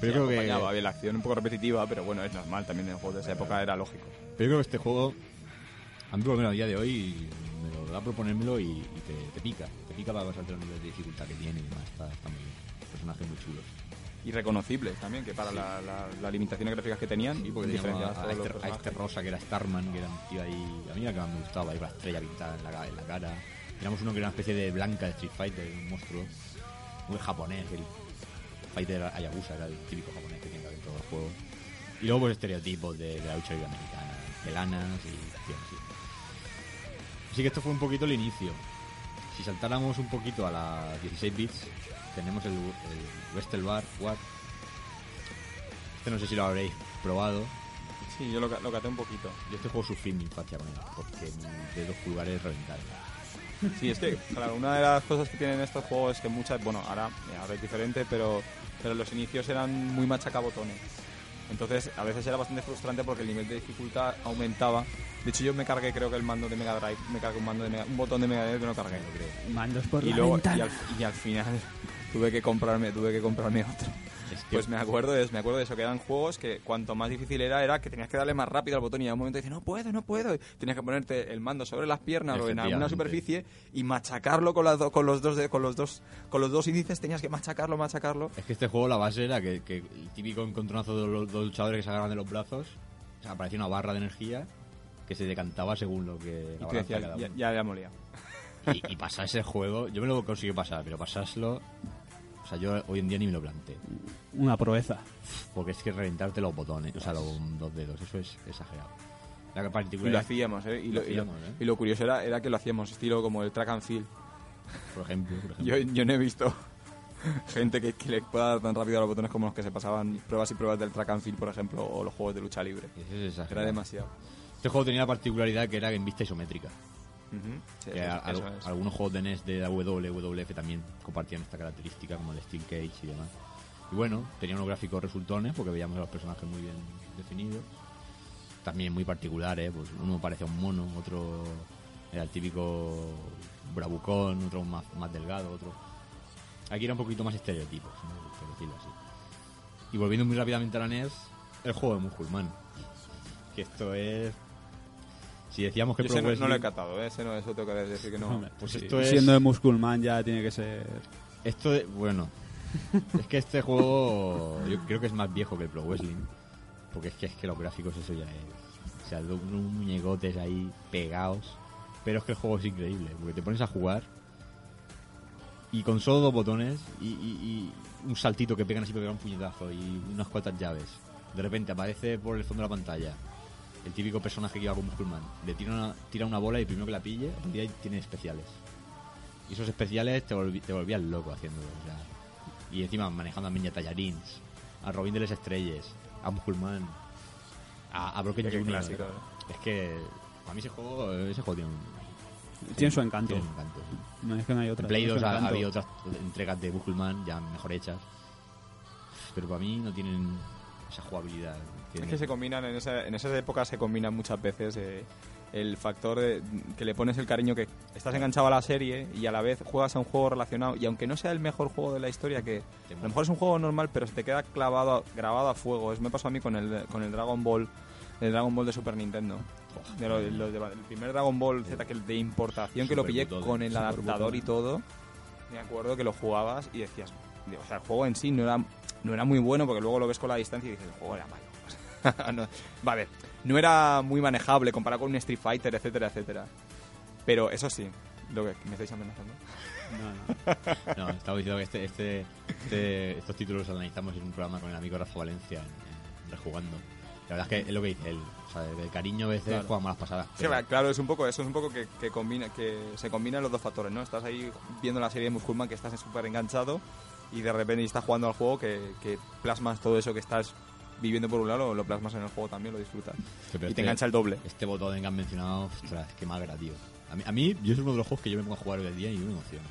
Pero creo que... acompañaba bien la acción un poco repetitiva, pero bueno, es normal también en juegos de esa época, era lógico. Pero yo creo que este juego, a mí por lo menos a día de hoy, me lo da a proponérmelo y, y te, te pica. Te pica para pasarte los niveles de dificultad que tiene y demás. Está, está muy bien. Personajes muy chulos. Y reconocibles también, que para la- la- las limitaciones gráficas que tenían, Y porque teníamos a, a este, a este rosa que era Starman, que era un tío ahí. A mí el que más me gustaba, con la estrella pintada en la, en la cara. Teníamos uno que era una especie de blanca de Street Fighter, un monstruo. Un japonés, el Fighter Hayabusa, era el típico japonés que tiene que haber en todos los juegos. Y luego pues estereotipos de, de la lucha libre americana, pelanas y así. Así que esto fue un poquito el inicio. Si saltáramos un poquito a las 16 bits, tenemos el, el Wrestle Bar War. Este no sé si lo habréis probado. Sí, yo lo, lo caté un poquito. Yo este juego sufrí mi infancia con él, porque mis dedos pulgares reventaron. Sí, es que, claro, una de las cosas que tienen estos juegos es que muchas, bueno, ahora, ahora es diferente, pero, pero los inicios eran muy machacabotones. Entonces, a veces era bastante frustrante porque el nivel de dificultad aumentaba. De hecho, yo me cargué, creo que el mando de Mega Drive, me cargué un, mando de Mega- un botón de Mega Drive que no cargué. Mandos por Y la luego, y al, y al final, tuve que comprarme, tuve que comprarme otro. Pues me acuerdo de, me acuerdo de eso, que eran juegos que cuanto más difícil era, era que tenías que darle más rápido al botón y a un momento dices, no puedo, no puedo. Y tenías que ponerte el mando sobre las piernas o en alguna superficie y machacarlo con, las do- con los dos de- con los dos con los dos índices, tenías que machacarlo, machacarlo. Es que este juego la base era que, que el típico encontronazo de los dos luchadores que se agarran de los brazos, o sea, aparecía una barra de energía que se decantaba según lo que Y tú decías, cada ya, uno. ya, ya molía. Y, y pasar ese juego, yo me lo conseguí pasar, pero pasarlo, o sea, yo hoy en día ni me lo planteé. Una proeza. Porque es que reventarte los botones, o sea, los dos dedos, eso es exagerado. La Y lo particularidad, hacíamos, ¿eh? Y lo, y lo- hacíamos, ¿eh? y lo curioso era, era que lo hacíamos estilo como el track and field. por ejemplo, por ejemplo. Yo, yo no he visto gente que, que le pueda dar tan rápido a los botones como los que se pasaban pruebas y pruebas del track and field, por ejemplo, o los juegos de lucha libre. Eso es exagerado. Era demasiado. Este juego tenía la particularidad que era en vista isométrica. Ujú. Sí, que eso- a- eso al- es. algunos juegos de NES de la WWF también compartían esta característica, como el Steel Cage y demás. Y bueno, tenía unos gráficos resultones porque veíamos a los personajes muy bien definidos. También muy particulares, pues uno parecía un mono, otro era el típico bravucón, otro más, más delgado, otro... Aquí era un poquito más estereotipos, ¿no? por decirlo así. Y volviendo muy rápidamente a la NES, el juego de Musculman. Que esto es... Si decíamos que Yo Pro ese no, no lo he Wrestling- catado, ¿eh? ese no, eso tengo que decir que no. Pues sí. esto es- Siendo de Musculman ya tiene que ser... Esto, de- bueno, es que este juego yo creo que es más viejo que el Pro Wrestling. Porque es que, es que los gráficos eso ya es. O sea, unos muñecotes ahí pegados. Pero es que el juego es increíble. Porque te pones a jugar y con solo dos botones y, y- y un saltito que pegan así para pegar un puñetazo y unas cuantas llaves. De repente aparece por el fondo de la pantalla el típico personaje que iba con Musculman. Le tira una, tira una bola y primero que la pille, a partir de ahí tiene especiales. Y esos especiales te, volvi- te volvían loco haciéndolo. o sea. y encima manejando a Minya Tallarins, a Robin de las Estrellas, a Musculman, a, a Broken Junior. clásico, Es que para mí ese juego, ese juego tiene un, Tiene su encanto. tiene un encanto, sí. No es que no hay otra. En Play tiene 2 su ha, había otras entregas de Musculman ya mejor hechas. Pero para mí no tienen esa jugabilidad. Es Tienen- que se combinan, en, esa, en esas épocas se combinan muchas veces eh, el factor de que le pones el cariño que estás enganchado a la serie y a la vez juegas a un juego relacionado y aunque no sea el mejor juego de la historia, que a lo mejor es un juego normal pero se te queda clavado, grabado a fuego. Eso me pasó a mí con el, con el Dragon Ball, el Dragon Ball de Super Nintendo. De de- el primer Dragon Ball Z que el de importación que lo pillé brutal, con el adaptador y todo. Me acuerdo que lo jugabas y decías, o sea, el juego en sí no era, no era muy bueno porque luego lo ves con la distancia y dices, era malo. no, vale, no era muy manejable comparado con un Street Fighter, etcétera, etcétera. Pero eso sí, lo que me estáis amenazando. No, no. No, estaba diciendo que este, este, este- estos títulos los analizamos en un programa con el amigo Rafa Valencia, en, en Rejugando. La verdad es que es lo que dice él. O sea, de cariño a veces Claro. juega malas pasadas. Sí, pero- claro, es un poco eso, es un poco que, que combina, que se combinan los dos factores, ¿no? Estás ahí viendo la serie de Musculman que estás súper enganchado y de repente estás jugando al juego que, que plasmas todo eso que estás viviendo por un lado, lo plasmas en el juego también, lo disfrutas. y te este- engancha el doble. Este botón que han mencionado, ostras, qué magra, tío. A mí, a mí, yo es uno de los juegos que yo me pongo a jugar hoy en día y no me emociona.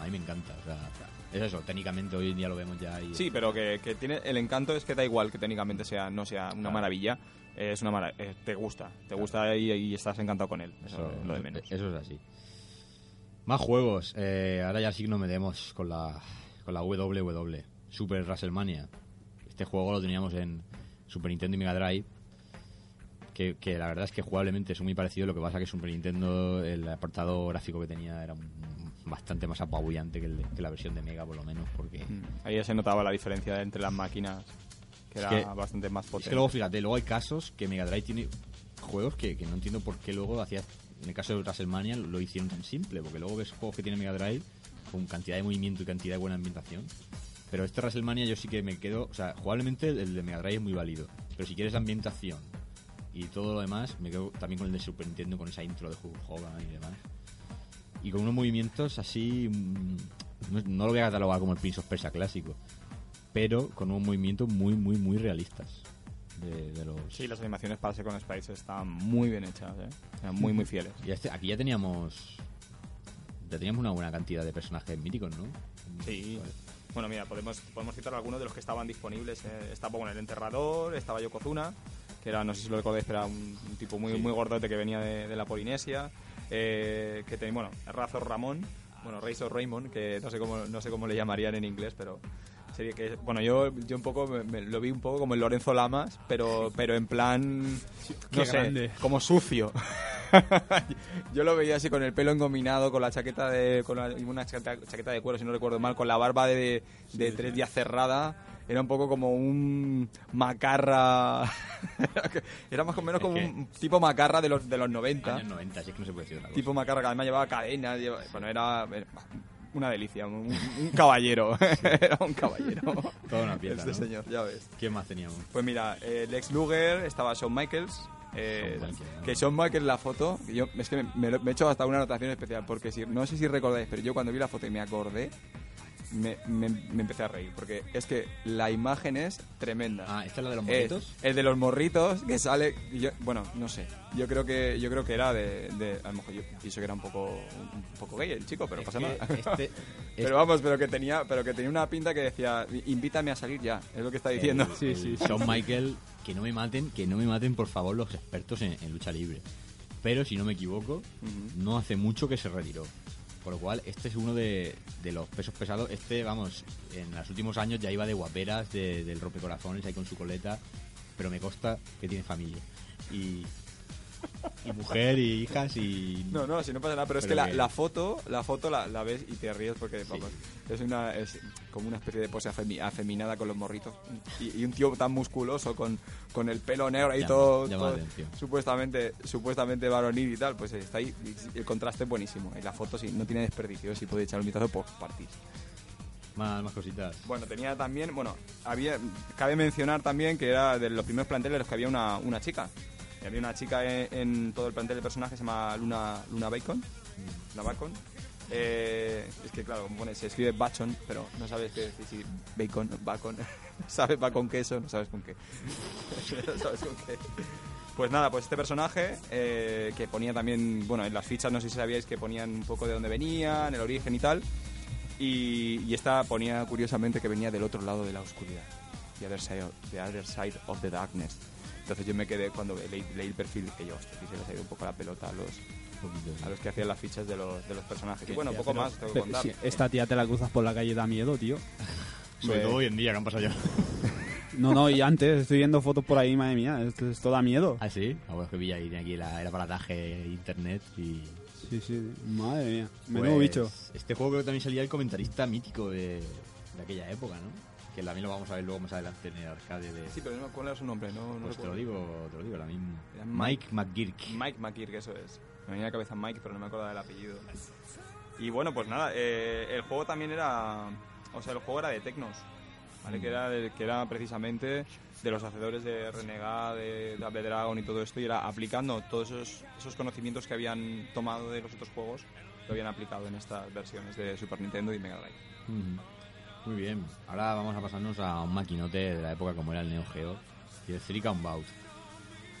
A mí me encanta, o sea, es eso, técnicamente hoy en día lo vemos ya y... Sí, pero que, que tiene el encanto es que da igual que técnicamente sea no sea una Claro. maravilla, es una mara- eh, te gusta, te gusta y, y estás encantado con él. Eso, Eso, es lo de menos. eso es así. Más juegos. Eh, ahora ya sí que nos metemos con la, con la WW. Super WrestleMania. Este juego lo teníamos en Super Nintendo y Mega Drive. Que, que la verdad es que jugablemente es muy parecido. Lo que pasa que Super Nintendo, el apartado gráfico que tenía era bastante más apabullante que, el de- que la versión de Mega, por lo menos. Porque Mm. Ahí ya se notaba la diferencia entre las máquinas, que Es era que- bastante más Es potente. que luego, fíjate, luego hay casos que Mega Drive tiene juegos que, que no entiendo por qué luego hacía. En el caso de WrestleMania lo hicieron tan simple, porque luego ves juegos que tiene Mega Drive con cantidad de movimiento y cantidad de buena ambientación. Pero este WrestleMania yo sí que me quedo. O sea, jugablemente el de Mega Drive es muy válido. Pero si quieres ambientación y todo lo demás, me quedo también con el de Super Nintendo, con esa intro de Hulk Hogan y demás. Y con unos movimientos así. mm, No, no lo voy a catalogar como el Prince of Persia clásico, pero con unos movimientos muy, muy, muy realistas. De, de los... Sí, las animaciones para Second Spice están muy bien hechas, ¿eh? Eran muy, muy fieles. Y este- aquí ya teníamos. Ya teníamos una buena cantidad de personajes míticos, ¿no? Sí. Bueno, mira, podemos, podemos citar algunos de los que estaban disponibles. eh. Estaba bueno, el enterrador, estaba Yokozuna, que era, no sé si lo recordáis, pero era un, un tipo muy, muy gordote que venía de, de la Polinesia. Eh, que tenía, bueno, Razor Ramón, bueno, Razor Raymond, que no sé cómo, no sé cómo le llamarían en inglés, pero sería que, bueno, yo, yo un poco me- me lo vi un poco como el Lorenzo Lamas, pero, pero en plan, no sé, grande. como sucio. Yo lo veía así con el pelo engominado, con la chaqueta de. con la- una chaqueta, chaqueta de cuero, si no recuerdo mal, con la barba de, de tres días cerrada. Era un poco como un macarra. Era más o menos como un tipo macarra de los, de los 90. Años 90, así es que no se puede decir otra cosa. Tipo macarra que además llevaba cadenas. bueno, era. Una delicia, un, un caballero. era un caballero. Toda una pieza, Este ¿no? señor, ya ves. ¿Quién más teníamos? Pues mira, eh, Lex Luger, estaba Shawn Michaels. eh, Shawn Michaels, ¿no? que Shawn Michaels la foto, que yo es que me, me me he hecho hasta una anotación especial, porque si, no sé si recordáis, pero yo cuando vi la foto y me acordé, me, me- me empecé a reír, porque es que la imagen es tremenda. Ah, ¿esta es la de los Es morritos? el de los morritos que sale. yo- bueno, no sé. Yo creo que yo creo que era de, de- A lo mejor yo pienso que era un poco un poco gay el chico, pero Es pasa nada. este- pero vamos, pero que tenía pero que tenía una pinta que decía invítame a salir ya. Es lo que está diciendo. El- Sí, sí, sí, Shawn. Michael, que no me maten, que no me maten, por favor, los expertos en, en lucha libre. Pero si no me equivoco, no hace mucho que se retiró. Por lo cual, este es uno de, de los pesos pesados. Este, vamos, en los últimos años ya iba de guaperas, de- del rompecorazones ahí con su coleta. Pero me consta que tiene familia. Y y mujer y hijas y... No, no, si no pasa nada, pero es que la, que- la foto, la foto la, la ves y te ríes porque vamos, es una es como una especie de pose afemi- afeminada con los morritos y, y un tío tan musculoso con, con el pelo negro ahí Llama- todo, llama todo supuestamente supuestamente varonil y tal, pues está ahí y el contraste es buenísimo y la foto sí no tiene desperdicio, si puede echar un vistazo por partir. Más, más cositas. Bueno, tenía también, bueno, había, cabe mencionar también que era de los primeros planteles en los que había una, una chica. Había una chica en, todo el plantel de personajes, se llama Luna, Luna Bacon. Luna Bacon. Eh, es que claro, pone, se escribe Bacon, pero no sabes qué decir, si bacon, bacon. sabes va con queso, no sabes con qué. no sabes con qué. Pues nada, pues este personaje eh, que ponía también, bueno, en las fichas no sé si sabíais que ponían un poco de dónde venían, el origen y tal. Y, esta ponía curiosamente que venía del otro lado de la oscuridad. The other side of the darkness. Entonces yo me quedé cuando leí, leí el perfil dije yo, hostia, aquí se les ha ido un poco la pelota a los, a los que hacían las fichas de los, de los personajes. Y bueno, un poco más, tengo que Pero contar. si esta tía te la cruzas por la calle da miedo, tío. Sobre Me- todo hoy en día, que han pasado ya. No, no, y antes estoy viendo fotos por ahí, madre mía, esto, esto da miedo. ¿Ah, sí? Ah, bueno, es que vi ahí aquí la- el aparataje internet y... Sí, sí, madre mía, menudo Pues, bicho. Este juego creo que también salía el comentarista mítico de, de aquella época, ¿no? Que también lo vamos a ver luego más adelante en el arcade de... Sí, pero no, ¿cuál era su nombre? No, no pues te lo digo, te lo digo ahora mismo. Era Mike McGurk. Mike McKirk, eso es. Me venía a la cabeza Mike, pero no me acuerdo del apellido. Y bueno, pues nada, eh, el juego también era... O sea, el juego era de Tecnos, ¿vale? Que, era de- que era precisamente de los hacedores de Renegade, de Double Dragon y todo esto, y era aplicando todos esos, esos conocimientos que habían tomado de los otros juegos, lo habían aplicado en estas versiones de Super Nintendo y Mega Drive. Ujú. Muy bien. Ahora vamos a pasarnos a un maquinote de la época como era el Neo Geo y el Three Count Bout.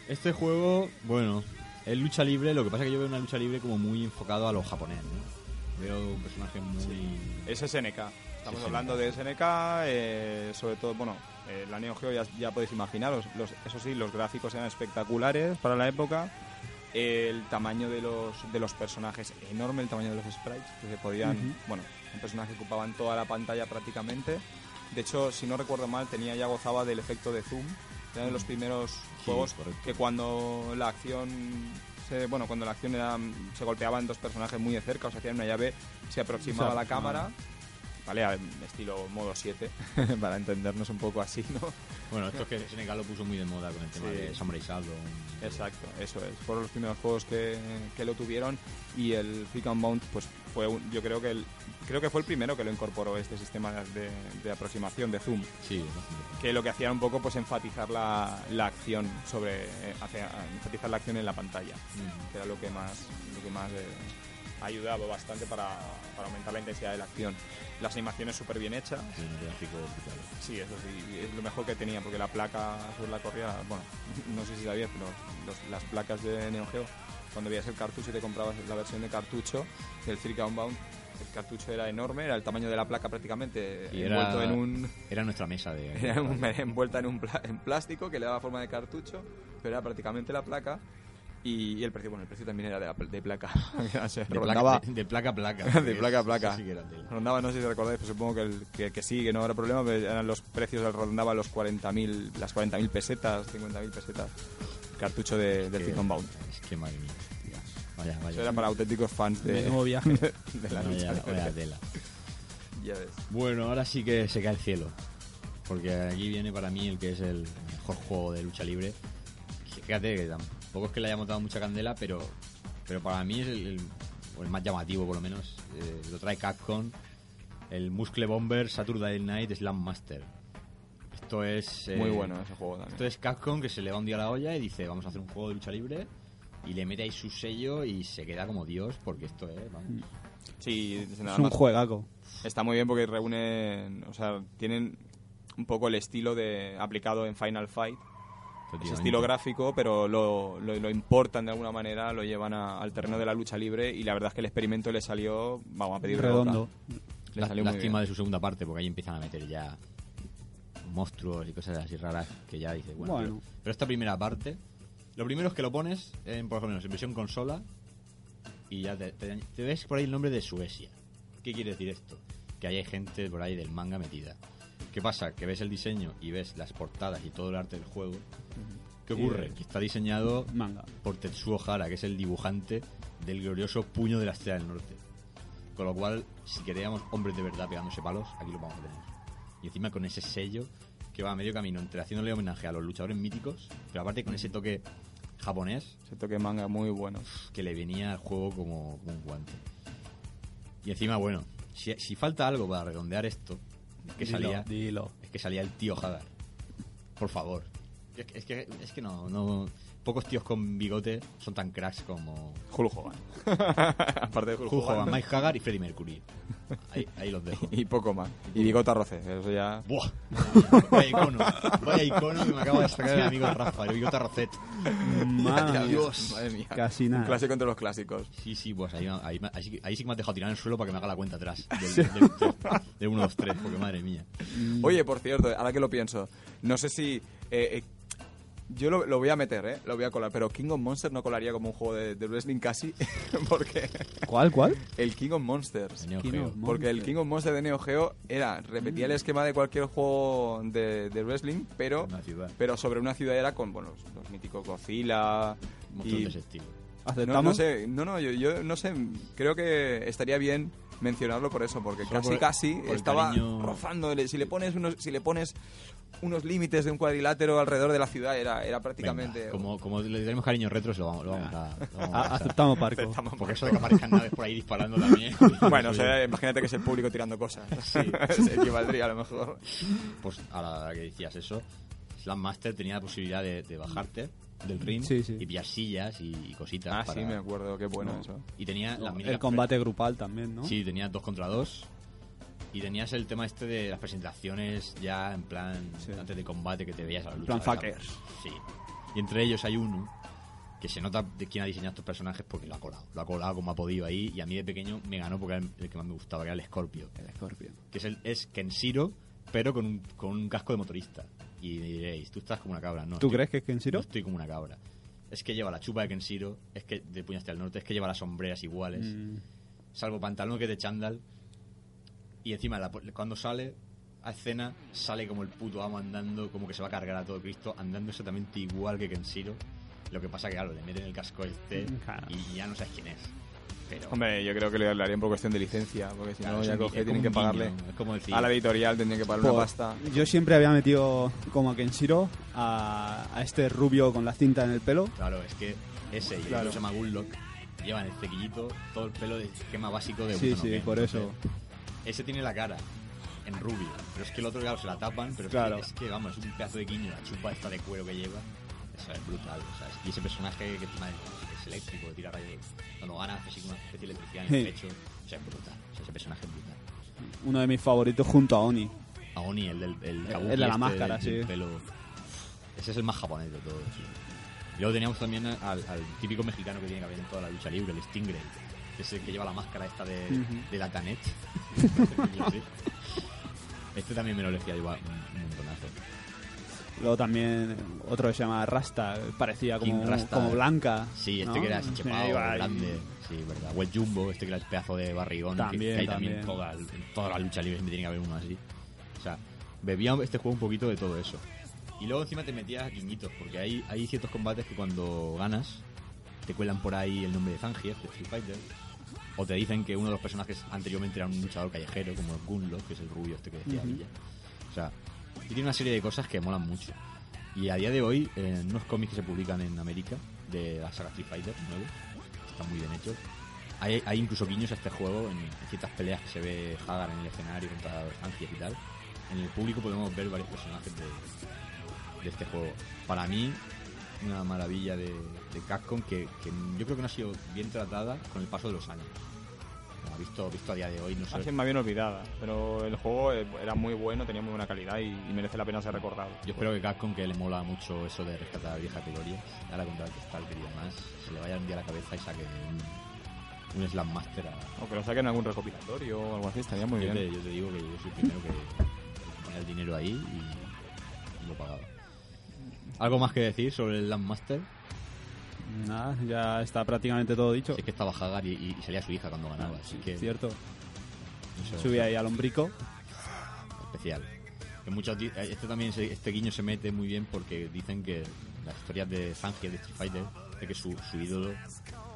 Este juego, bueno, es lucha libre, lo que pasa es que yo veo una lucha libre como muy enfocado a lo japonés, ¿no? Veo un personaje muy... Es SNK. Estamos SNK. hablando de SNK, eh, sobre todo, bueno, eh, la Neo Geo ya, ya podéis imaginaros. Los, eso sí, los gráficos eran espectaculares para la época. El tamaño de los, de los personajes enorme, el tamaño de los sprites, que se podían, bueno, un personaje que ocupaban toda la pantalla prácticamente. De hecho, si no recuerdo mal, tenía ya gozaba del efecto de zoom. Era de los primeros juegos correcto. que cuando la acción se, bueno, cuando la acción era, se golpeaban dos personajes muy de cerca, o sea, hacían una llave, se aproximaba Se a la cámara, ¿vale? A- Estilo modo 7, para entendernos un poco así, ¿no? Bueno, esto es que SNK lo puso muy de moda con el tema Sí. de Samurai Shodown. Exacto, eso es. Fueron los primeros juegos que, que lo tuvieron y el Freak and Mount, pues fue, un- yo creo que el, creo que fue el primero que lo incorporó este sistema de, de aproximación de zoom, Sí, que lo que hacía un poco pues enfatizar la, la acción sobre, eh, hacia- enfatizar la acción en la pantalla, que era lo que más, lo que más eh, ha ayudado bastante para, para aumentar la intensidad de la acción. Las animaciones súper bien hechas, Sí. Sí, eso sí, es lo mejor que tenía, porque la placa sobre la correa, bueno, no sé si sabías, pero los- las placas de Neo Geo, cuando veías el cartucho y te comprabas la versión de cartucho del Three Count Bound, el cartucho era enorme, era el tamaño de la placa prácticamente, Y envuelto era, en un... era nuestra mesa de... Era un- envuelta en un pla- en plástico que le daba forma de cartucho, pero era prácticamente la placa. Y, el precio, bueno, el precio también era de, la de placa. De, rondaba- placa, de, de placa a placa. de placa a placa. Sí que. Rondaba, no sé si recordáis, pero supongo que, el- que, que sí, que no era problema, pero eran los precios rondaban los 40.000, las 40.000 pesetas, 50.000 pesetas. Cartucho de, de Que- Thick and Bound. Es que madre mía. Vaya, vaya. Eso era para auténticos fans de, Menudo viaje. de la lucha. vaya, vaya tela. Ya ves. Bueno, ahora sí que se cae el cielo. Porque aquí viene para mí el que es el mejor juego de lucha libre. Fíjate que tampoco es que le hayamos dado mucha candela, pero, pero para mí es el, el- o el más llamativo, por lo menos. Eh, lo trae Capcom, el Muscle Bomber Saturday Night Slam Master. Esto es. eh, Muy bueno ese juego también. Esto es Capcom que se le va un día a la olla y dice: Vamos a hacer un juego de lucha libre. Y le mete ahí su sello y se queda como Dios, porque esto es. Vamos. Sí, nada Es un más. juegaco. Está muy bien porque reúnen, o sea, tienen un poco el estilo de aplicado en Final Fight. Ese estilo gráfico, pero lo, lo, lo importan de alguna manera, lo llevan a- al terreno de la lucha libre y la verdad es que el experimento le salió, vamos a pedir Redondo. Le salió muy Lástima de su segunda parte, porque ahí empiezan a meter ya monstruos y cosas así raras que ya dices, bueno. Bueno. Pero, pero esta primera parte, lo primero es que lo pones, en, por ejemplo, en versión consola y ya te, te- te ves por ahí el nombre de Suecia. ¿Qué quiere decir esto? Que ahí hay gente por ahí del manga metida. ¿Qué pasa? Que ves el diseño y ves las portadas y todo el arte del juego. ¿Qué ocurre? Que está diseñado Manga. por Tetsuo Hara, que es el dibujante del glorioso Puño de la Estrella del Norte. Con lo cual, si queríamos hombres de verdad pegándose palos, aquí lo vamos a tener. Y encima con ese sello que va a medio camino entre haciéndole homenaje a los luchadores míticos, pero aparte con ese toque japonés Ese toque manga muy bueno. que le venía al juego como, como un guante. Y encima, bueno, si, si falta algo para redondear esto, es que Dilo, salía, Dilo. es que salía el tío Hagar. Por favor. Es que, es que, es que no, no. Pocos tíos con bigote son tan cracks como Hulk Hogan. Aparte de Hulk, Hulk Hogan. Hogan, Mike Hagar y Freddie Mercury. Ahí, ahí los dejo. Y poco más. Y Bigota Roce. Eso ya... ¡Buah! Vaya icono. Vaya icono que me acaba de sacar el amigo Rafa, el Bigota Rosset. Madre Dios. Madre mía. Casi Un nada. clásico entre los clásicos. Sí, sí, pues ahí, ahí, ahí sí, ahí sí que me has dejado tirar en el suelo para que me haga la cuenta atrás. Del, del, del 1, 2, 3, porque madre mía. Oye, por cierto, ahora que lo pienso, no sé si... eh, eh, yo lo, lo voy a meter, ¿eh? Lo voy a colar. Pero King of Monsters no colaría como un juego de, de wrestling casi. porque ¿Cuál, cuál? el King of Monsters. Neo King Geo. of Porque el. King of Monsters de Neo Geo era, repetía el esquema de cualquier juego de, de wrestling, pero, pero sobre una ciudad era con, bueno, los, los míticos Godzilla y... de ese estilo. No, ¿Aceptamos? no sé, no, no, yo, yo no sé, creo que estaría bien mencionarlo por eso, porque Solo casi por- casi por estaba cariño. rozando, si le pones unos, si le pones unos límites de un cuadrilátero alrededor de la ciudad era, era prácticamente Venga, como, como le tenemos cariño retro, se lo vamos, lo vamos a, lo vamos a A- pasar. aceptamos, Parco. Porque eso de que aparezcan naves por ahí disparando también. bueno, o sea, imagínate que es el público tirando cosas. Sí, se equivaldría a lo mejor. Pues ahora que decías eso, Slam Master tenía la posibilidad de, de bajarte del ring Sí, sí. y pillar sillas y, y cositas. Ah, para- sí, me acuerdo, qué bueno eso. Y tenía las míticas El combate grupal también, ¿no? Sí, tenías dos contra dos. Y tenías el tema este de las presentaciones ya en plan Sí. antes de combate que te veías a la lucha. Plan fuckers. Sí. Y entre ellos hay uno que se nota de quién ha diseñado estos personajes porque lo ha colado. Lo ha colado como ha podido ahí y a mí de pequeño me ganó porque era el, que más me gustaba, que era el Scorpio. El Scorpion. Que es, el, es Kenshiro, pero con un, con un casco de motorista. Y diréis, tú estás como una cabra. No, ¿Tú estoy- crees que es Kenshiro? No estoy como una cabra. Es que lleva la chupa de Kenshiro, es que de puño hasta el norte, es que lleva las sombreras iguales Mm, salvo pantalón que es de chándal. Y encima, la- cuando sale a escena, sale como el puto amo andando, como que se va a cargar a todo Cristo, andando exactamente igual que Kenshiro. Lo que pasa que, claro, le meten el casco este Claro. y ya no sabes quién es. Pero, Hombre, yo creo que le harían por cuestión de licencia, porque si claro, no ya coge, tienen que pagarle. como decir, A la editorial tendrían que pagarle una Pues, pasta. Yo siempre había metido como a Kenshiro a, a este rubio con la cinta en el pelo. claro, es que ese y Claro. se llama Gunlock, llevan el cequillito, todo el pelo de esquema básico de Sí, sí, Ken. por eso. Ese tiene la cara en rubio, pero es que el otro, claro, se la tapan, pero es Claro. que, es que, vamos, es un pedazo de guiño, la chupa esta de cuero que lleva, eso es brutal, o sea, y ese personaje que es, eléctrico, que tira rayos, cuando gana hace así como una especie de electricidad en el Sí. pecho, o sea, es brutal, o sea, ese personaje es brutal. Uno de mis favoritos junto a Oni. A Oni, el del el, El de la este máscara, del- del sí. pelo, ese es el más japonés de todos. sí. Luego teníamos también al, al típico mexicano que tiene que haber en toda la lucha libre, el Stingray, que es el que lleva la máscara esta de, de la Tanet. este también me lo elegía yo un, montonazo. Luego también otro que se llama Rasta, parecía como, Rasta. como blanca. Sí, este ¿no? que era así chepado, grande. Sí, verdad. O el Jumbo, este que era el pedazo de barrigón. También, que, también también. toda, la lucha libre siempre tiene que haber uno así. O sea, bebía este juego un poquito de todo eso. Y luego encima te metías guiñitos, porque hay, hay ciertos combates que cuando ganas te cuelan por ahí el nombre de Zangief, de Street Fighter. O te dicen que uno de los personajes anteriormente era un luchador callejero, como Gunlock, que es el rubio este que decía Ujú. Villa. O sea, y tiene una serie de cosas que molan mucho. Y a día de hoy, en unos cómics que se publican en América, de la saga Street Fighter nuevo, están muy bien hechos. Hay, hay incluso guiños a este juego en, en ciertas peleas que se ve Hagar en el escenario contra Zangief y tal. En el público podemos ver varios personajes de, de este juego. Para mí, una maravilla de, de Capcom que, que yo creo que no ha sido bien tratada con el paso de los años. Ha visto, visto a día de hoy, no sé. Así más bien olvidada, pero el juego eh, era muy bueno, tenía muy buena calidad y, y merece la pena ser recordado. Yo espero que Capcom, que le mola mucho eso de rescatar viejas glorias, ahora contra el que está el querido más, se le vaya un día a la cabeza y saque un, un Slam Master a... O que lo saquen en algún recopilatorio o algo así, estaría muy yo, bien. te, yo te digo que yo soy el primero que, ponía el dinero ahí y, y lo pagaba. ¿Algo más que decir sobre el Slam Master? Nada, ya está prácticamente todo dicho. Es que estaba Hagar y, y salía su hija cuando ganaba, así que... Cierto. no sé, Subí ahí al hombrico. especial. Que muchos eh, este también este guiño se mete muy bien porque dicen que las historias de Zangief de Street Fighter de que su, su ídolo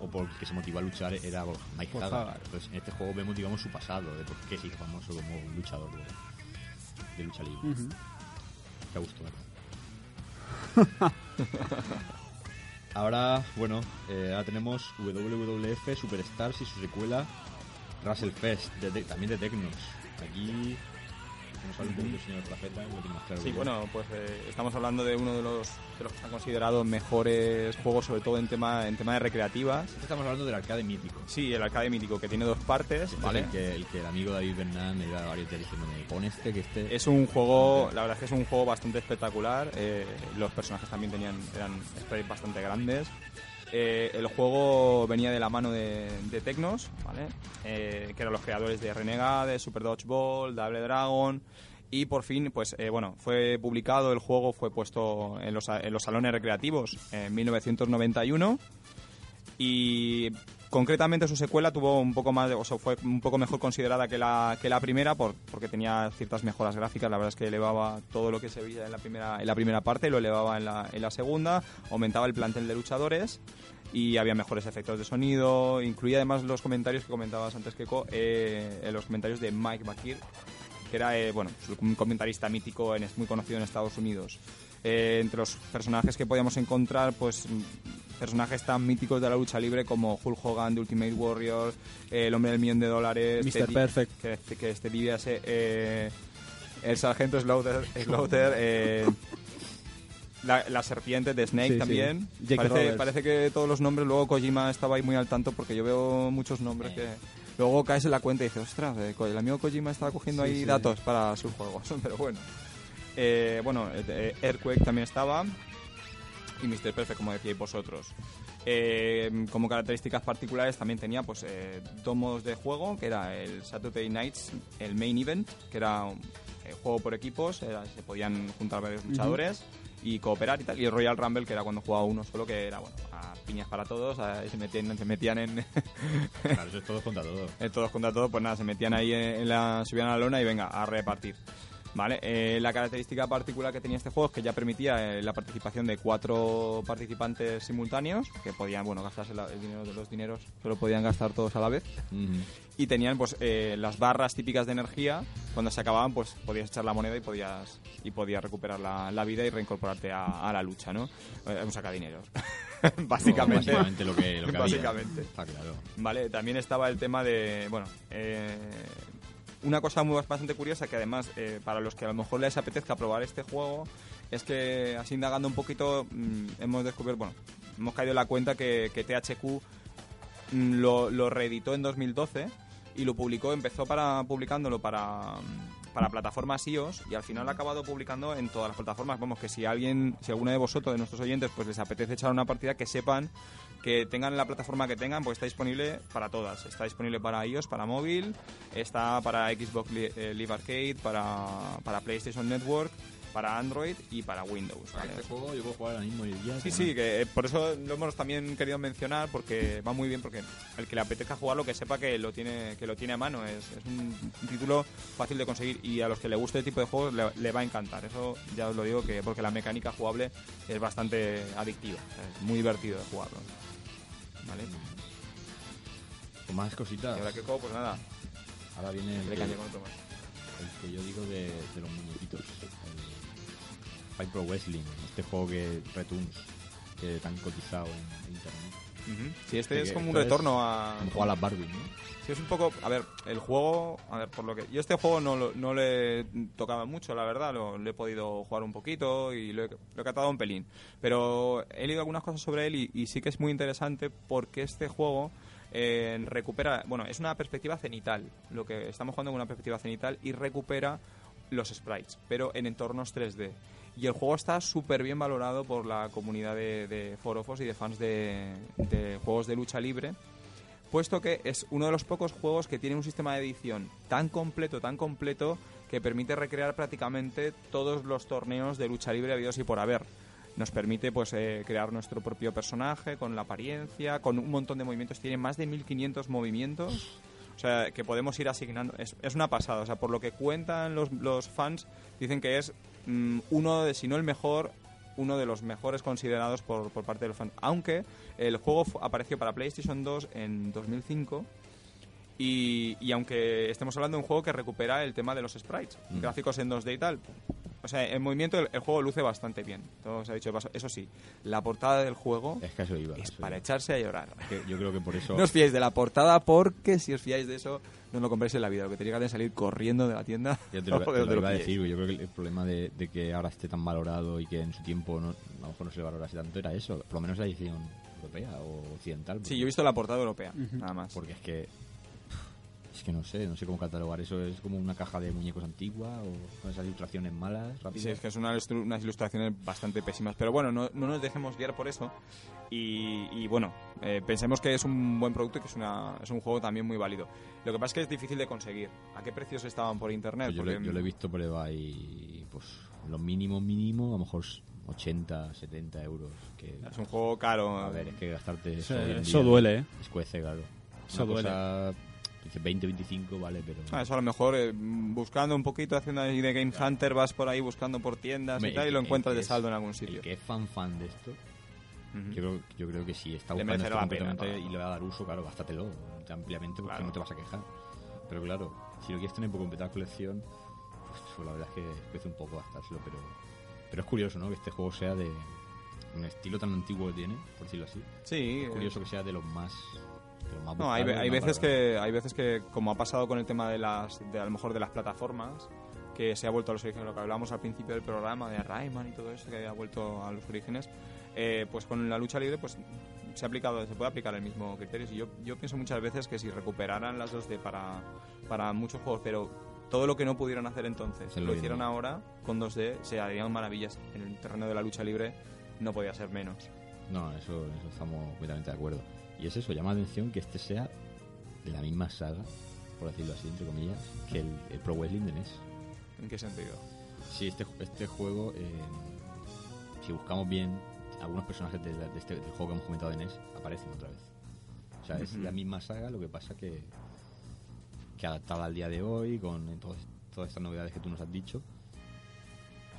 o por el que se motivó a luchar era Mike Hagar. Hagar. Entonces en este juego vemos digamos su pasado de por qué se hizo famoso como un luchador de, de lucha libre. Ujú. Qué gusto, ¿verdad? ahora, bueno, eh, ahora tenemos WWF Superstars y su secuela Russell Fest, también de Tecnos. Aquí nos habla un poco el señor Rafeta, lo tiene más claro. Sí, bueno, pues eh, estamos hablando de uno de los, de los que se han considerado mejores juegos, sobre todo en tema, en tema de recreativas. Estamos hablando del arcade mítico. Sí, el arcade mítico, que tiene dos partes, Este ¿vale? es el que, el que el amigo David Bernal me da varios días diciéndome, pon este, que este... Es un juego, la verdad es que es un juego bastante espectacular. eh, los personajes también tenían eran sprites bastante grandes. Eh, el juego venía de la mano de, de Tecnos. Eh, que eran los creadores de Renegade, Super Dodgeball, Double Dragon. Y por fin, pues eh, bueno, fue publicado el juego, fue puesto en los, en los salones recreativos en 1991 y concretamente su secuela tuvo un poco más o fue un poco mejor considerada que la, que la primera por, porque tenía ciertas mejoras gráficas. La verdad es que elevaba todo lo que se veía en la primera en la primera parte lo elevaba en la, segunda aumentaba el plantel de luchadores y había mejores efectos de sonido. Incluía además los comentarios que comentabas antes Keiko eh, los comentarios de Mike Bakir que era eh, bueno un comentarista mítico en, muy conocido en Estados Unidos. Eh, entre los personajes que podíamos encontrar pues personajes tan míticos de la lucha libre como Hulk Hogan de Ultimate Warrior eh, el hombre del millón de dólares Mr. Perfect. que, que este DiBiase, eh, el sargento Slaughter, Slaughter eh, la, la serpiente de Snake Sí, también. Parece, que todos los nombres luego Kojima estaba ahí muy al tanto porque yo veo muchos nombres que luego caes en la cuenta y dices ostras eh, el amigo Kojima estaba cogiendo Sí, ahí datos para sus juegos pero bueno. Bueno Earthquake también estaba y Mr. Perfect, como decíais vosotros. Eh, como características particulares también tenía pues eh, dos modos de juego, que era el Saturday Nights, el Main Event, que era un eh, juego por equipos, era- se podían juntar varios luchadores y cooperar y tal, y el Royal Rumble, que era cuando jugaba uno solo, que era bueno, a piñas para todos, a- se metían, se metían en, Claro, eso es todo contra todo. en todos contra todos, pues nada, se metían ahí en, en la, subían a la lona y venga, a repartir. Vale, eh, la característica particular que tenía este juego es que ya permitía eh, la participación de cuatro participantes simultáneos, que podían, bueno, gastarse la- el dinero de los dineros, pero podían gastar todos a la vez. Y tenían, pues, eh, las barras típicas de energía, cuando se acababan, pues, podías echar la moneda y podías, y podías recuperar la, la vida y reincorporarte a, a la lucha, ¿no? Eh, un sacadineros. básicamente. No, básicamente lo que, lo que había. Básicamente. Está claro. Vale, también estaba el tema de, bueno, eh, una cosa muy bastante curiosa que además eh, para los que a lo mejor les apetezca probar este juego es que así indagando un poquito mm, hemos descubierto, bueno, hemos caído en la cuenta que, que THQ mm, lo, lo reeditó en 2012 y lo publicó, empezó para publicándolo para, para plataformas iOS y al final ha acabado publicando en todas las plataformas. Vamos, que si alguien, si alguno de vosotros, de nuestros oyentes, pues les apetece echar una partida, que sepan que tengan la plataforma que tengan, pues está disponible para todas. Está disponible para iOS, para móvil, está para Xbox eh, Live Arcade, para, para PlayStation Network, para Android y para Windows. ¿vale? Este juego yo puedo jugar ahora mismo y día. Sí, sí, que eh, por eso lo hemos también querido mencionar porque va muy bien porque el que le apetezca jugarlo que sepa que lo tiene que lo tiene a mano es, es un, un título fácil de conseguir y a los que le guste este tipo de juegos le, le va a encantar. Eso ya os lo digo que porque la mecánica jugable es bastante adictiva, es muy divertido de jugarlo. ¿Vale? Con más Y cositas. ahora que juego, pues nada, Ahora viene el le que, el que yo digo de, de los muñequitos. El Pro Wrestling. Este juego que Retunes, que tan cotizado en, en internet. Ujú. Sí, este Que es como un retorno a... Como jugar a las Barbie, ¿no? Sí, es un poco. A ver, el juego. A ver, por lo que. Yo este juego no, no le tocaba mucho, la verdad. Lo, lo he podido jugar un poquito y lo he, lo he catado un pelín. Pero he leído algunas cosas sobre él y, y sí que es muy interesante porque este juego. eh, recupera. Bueno, es una perspectiva cenital. Lo que estamos jugando con una perspectiva cenital y recupera los sprites, pero en entornos 3D. Y el juego está súper bien valorado por la comunidad de, forofos y de fans de, juegos de lucha libre puesto que es uno de los pocos juegos que tiene un sistema de edición tan completo, tan completo, que permite recrear prácticamente todos los torneos de lucha libre habidos y por haber. Nos permite pues eh, crear nuestro propio personaje con la apariencia, con un montón de movimientos. Tiene más de 1500 movimientos. O sea, que podemos ir asignando. Es, una pasada. O sea, por lo que cuentan los, fans, dicen que es uno de, si no el mejor, uno de los mejores considerados por, por parte de los fans. Aunque el juego apareció para PlayStation 2 en 2005. Y, y aunque estemos hablando de un juego que recupera el tema de los sprites, Mm. gráficos en 2D y tal, o sea, en movimiento el, el juego luce bastante bien. Todo se ha dicho de paso. Eso sí, la portada del juego Es que a eso iba. a es eso para iba. echarse a llorar. Que yo creo que por eso... No os fiéis de la portada porque si os fiáis de eso, no lo compréis en la vida. Lo que que hacer es salir corriendo de la tienda. Ya te lo, te de iba a decir, yo creo que el problema de, de que ahora esté tan valorado y que en su tiempo no, a lo mejor no se le valorase tanto era eso, por lo menos la edición europea o occidental. Sí, yo he visto la portada europea, nada más. Porque es que. Que no sé, no sé cómo catalogar eso. Es como una caja de muñecos antigua o con esas ilustraciones malas, Y rápidas. sí, es que es una ilustru- unas ilustraciones bastante pésimas. Pero bueno, no, no nos dejemos guiar por eso. Y, y bueno, eh, pensemos que es un buen producto y que es, una, es un juego también muy válido. Lo que pasa es que es difícil de conseguir. ¿A qué precios estaban por internet? Pues yo, le, Porque- yo lo he visto por ahí, pues lo mínimo, mínimo, a lo mejor 80, 70 euros. Que, Es un juego caro. a ver, es que gastarte Eso- duele, ¿eh? Escuece, claro. Eso Una duele. cosa, dice 20, 25, vale, pero... Ah, eso a lo mejor eh, buscando un poquito, haciendo ahí de Game Hunter, vas por ahí buscando por tiendas Hombre, y tal, y lo encuentras de saldo en algún sitio. El que es fan fan de esto, yo, creo, yo creo que si está buscando esto pena, completamente claro. y le va a dar uso, claro, gástatelo ampliamente porque Claro. no te vas a quejar. Pero claro, si lo quieres tener por completar colección, pues la verdad es que cuesta un poco gastárselo, pero, pero es curioso, ¿no? Que este juego sea de un estilo tan antiguo que tiene, por decirlo así. Sí, Es eh, curioso que sea de los más... No, hay, hay veces que hay veces que como ha pasado con el tema de las de a lo mejor de las plataformas que se ha vuelto a los orígenes lo que hablábamos al principio del programa de Rayman y todo eso que ha vuelto a los orígenes eh, pues con la lucha libre pues se ha aplicado se puede aplicar el mismo criterio y yo yo pienso muchas veces que si recuperaran las 2D para para muchos juegos pero todo lo que no pudieron hacer entonces lo bien. hicieron ahora con 2D se harían maravillas en el terreno de la lucha libre no podía ser menos No, eso, eso estamos completamente de acuerdo. Y es eso, llama la atención que este sea de la misma saga, por decirlo así, entre comillas, que el, el Pro Wrestling de NES. en qué sentido Sí, este, este juego, eh, si buscamos bien, algunos personajes de, de este, del juego que hemos comentado de NES aparecen otra vez. O sea, es la misma saga, lo que pasa que, que adaptada al día de hoy, con todo- todas estas novedades que tú nos has dicho.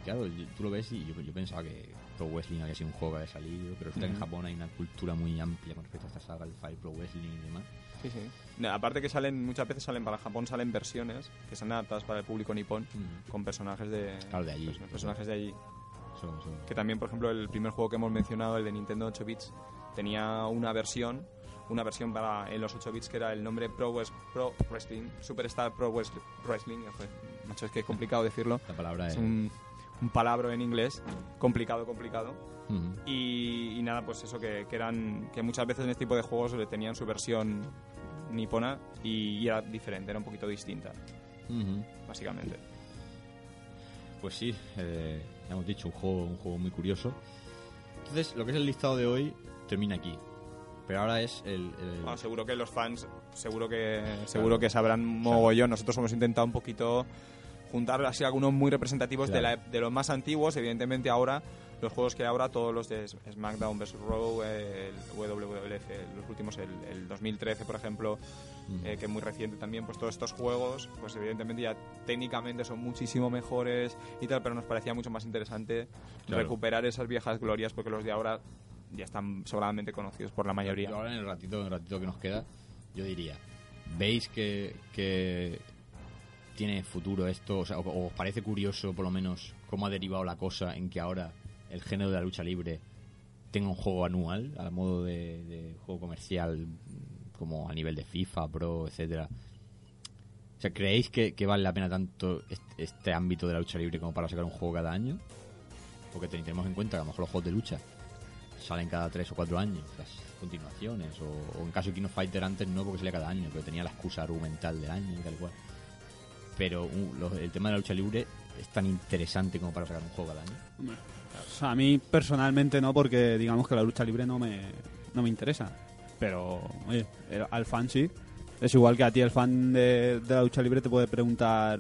Claro, tú lo ves y yo, yo pensaba que Pro Wrestling había sido un juego que había salido, pero resulta que en. Japón hay una cultura muy amplia con respecto a esta saga, el Fire Pro Wrestling y demás. Sí, sí. No, aparte que salen, muchas veces salen para Japón, salen versiones que son adaptadas para el público nipón con personajes de, Claro, de allí. perso- personajes de allí. Que también, por ejemplo, el primer juego que hemos mencionado, el de Nintendo 8 bits, tenía una versión, una versión para en los 8 bits que era el nombre Pro, Wes- Pro Wrestling, Superstar Pro Wes- Wrestling. macho, es que es complicado decirlo. La palabra Es es... un, un palabra en inglés, complicado, complicado. Y, y nada, pues eso que, que eran que muchas veces en este tipo de juegos le tenían su versión nipona y, y era diferente, era un poquito distinta, Ujú. básicamente. Pues sí, eh, ya hemos dicho, un juego, un juego muy curioso. Entonces, lo que es el listado de hoy termina aquí. Pero ahora es el... el- Bueno, seguro que los fans, seguro que seguro que sabrán mogollón. Nosotros hemos intentado un poquito juntar así algunos muy representativos de, Claro. la, de los más antiguos. Evidentemente ahora, los juegos que hay ahora, todos los de SmackDown vs. Raw, el WWF, los últimos, el, el 2013 por ejemplo, Ujú. eh, que es muy reciente también, pues todos estos juegos, pues evidentemente ya técnicamente son muchísimo mejores y tal, pero nos parecía mucho más interesante Claro. recuperar esas viejas glorias porque los de ahora ya están sobradamente conocidos por la mayoría. Yo ahora en el ratito, en el ratito que nos queda, yo diría, ¿veis que, que tiene futuro esto? O sea, o- os parece curioso, por lo menos, cómo ha derivado la cosa en que ahora el género de la lucha libre tenga un juego anual, al modo de, juego comercial, como a nivel de FIFA, Pro, etcétera. O sea, ¿creéis que, vale la pena tanto este, este ámbito de la lucha libre como para sacar un juego cada año? Porque ten- tenemos en cuenta que a lo mejor los juegos de lucha salen cada tres o cuatro años, las continuaciones, o, o en caso de King of Fighter antes no porque salía cada año, pero tenía la excusa argumental del año y tal y cual. Pero uh, lo- el tema de la lucha libre es tan interesante como para sacar un juego cada año. Hombre, o sea, a mí personalmente no, porque digamos que la lucha libre no me, no me interesa. Pero, oye, el- al fan sí. Es igual que a ti el fan de, de la lucha libre te puede preguntar,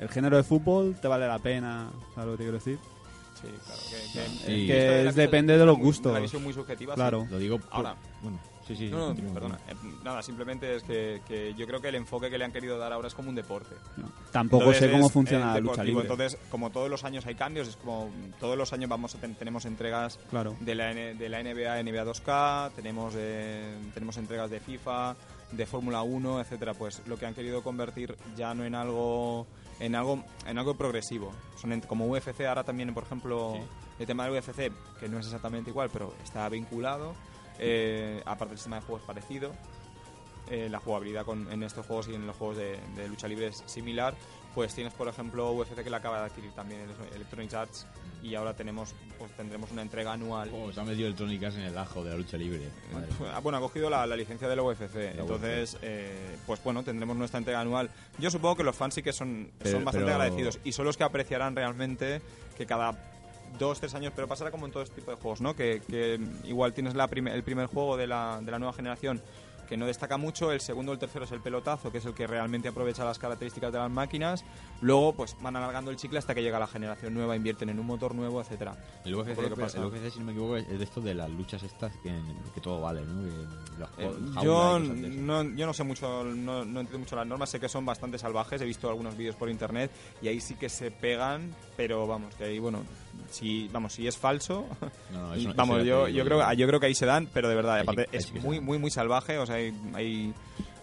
¿el género de fútbol te vale la pena? ¿Sabes lo que te quiero decir? Sí, claro. Que, que- Sí. Que esto de la es- visión- depende de los muy- gustos. La visión muy subjetiva. Claro. sí. Lo digo por- Ahora. Bueno, sí, sí. No, no, perdona. Eh, nada, simplemente es que, que yo creo que el enfoque que le han querido dar ahora es como un deporte. No, Tampoco Entonces sé cómo es, funciona la lucha libre. Entonces, como todos los años hay cambios, es como todos los años vamos a ten- tenemos entregas Claro. de la, de la NBA, NBA 2K, tenemos, eh, tenemos entregas de FIFA, de Fórmula 1, etcétera. Pues lo que han querido convertir ya no en algo en algo en algo progresivo. Son ent- como UFC ahora también, por ejemplo, el tema del UFC, que no es exactamente igual, pero está vinculado. Eh, aparte el sistema de juego es parecido. Eh, la jugabilidad con, en estos juegos y en los juegos de, de lucha libre es similar. Pues tienes, por ejemplo, UFC que la acaba de adquirir también el Electronic Arts y ahora tenemos, pues tendremos una entrega anual. Oh, se ha metido Electronic Arts en el ajo de la lucha libre. Madre mía. Ah, Bueno, ha cogido la, la licencia de la UFC. Entonces, eh, pues bueno, tendremos nuestra entrega anual. Yo supongo que los fans sí que son, Pero- son bastante pero- agradecidos y son los que apreciarán realmente que cada dos, tres años, pero pasará como en todo este tipo de juegos, ¿no? Que, que igual tienes la prime- el primer juego de la, de la nueva generación que no destaca mucho, el segundo o el tercero es el pelotazo, que es el que realmente aprovecha las características de las máquinas, luego pues van alargando el chicle hasta que llega la generación nueva, invierten en un motor nuevo, etcétera El UFC, lo que pasa. el UFC, si no me equivoco, es de esto de las luchas estas que, que todo vale, ¿no? Que los Eh, yo, no, yo no sé mucho, no, no entiendo mucho las normas, sé que son bastante salvajes, he visto algunos vídeos por internet y ahí sí que se pegan, pero vamos, que ahí, bueno, si, vamos, si es falso, No, no, vamos, yo, yo, creo, yo creo que ahí se dan, pero de verdad, aparte es muy, muy, muy salvaje, o sea, hay, hay,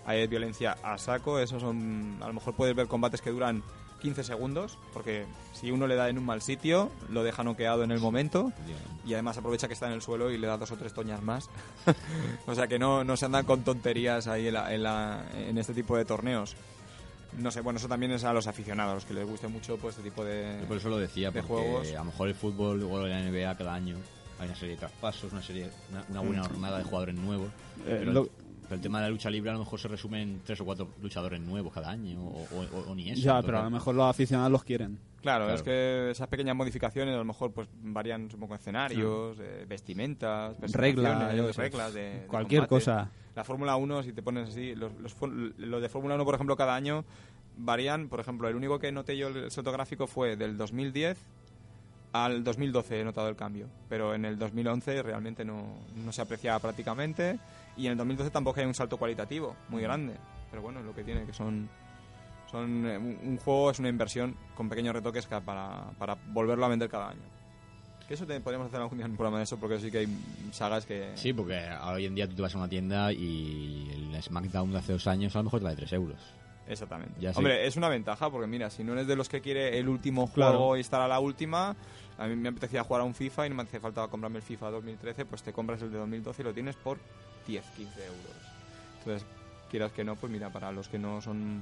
hay violencia a saco, eso son, a lo mejor puedes ver combates que duran 15 segundos, porque si uno le da en un mal sitio, lo deja noqueado en el momento y además aprovecha que está en el suelo y le da dos o tres toñas más. o sea que no, no se andan con tonterías ahí en, la- en, la- en este tipo de torneos. No sé, bueno, eso también es a los aficionados, que les guste mucho pues este tipo de... Yo por eso lo decía, de porque juegos. a lo mejor el fútbol o la NBA cada año hay una serie de traspasos, una serie, una, una buena jornada de jugadores nuevos. pero, Mm. lo- el, pero el tema de la lucha libre a lo mejor se resume en tres o cuatro luchadores nuevos cada año, o, o- o- o ni eso. Ya, pero a lo mejor los aficionados los quieren. Claro, Claro. es que esas pequeñas modificaciones a lo mejor pues varían un poco escenarios, eh, vestimentas, Reglas, reglas de, Cualquier cosa. La Fórmula 1, si te pones así, los, los, los de Fórmula 1, por ejemplo, cada año varían. Por ejemplo, el único que noté yo el salto gráfico fue del 2010 al 2012 he notado el cambio, pero en el 2011 realmente no, no se apreciaba prácticamente y en el 2012 tampoco hay un salto cualitativo muy grande, pero bueno, lo que tiene, que son, son eh, un, un juego es una inversión con pequeños retoques para, para volverlo a vender cada año. Eso te, podríamos hacer algún día un programa de eso porque sí que hay sagas que... Sí, porque hoy en día tú te vas a una tienda y el SmackDown de hace dos años a lo mejor te vale 3 euros. Exactamente. Ya. Hombre, es una ventaja porque mira, si no eres de los que quiere el último Claro. juego y estar a la última, a mí me apetecía jugar a un FIFA y no me hacía falta comprarme el FIFA 2013, pues te compras el de 2012 y lo tienes por 10, 15 euros. Entonces, quieras que no, pues mira, para los que no son,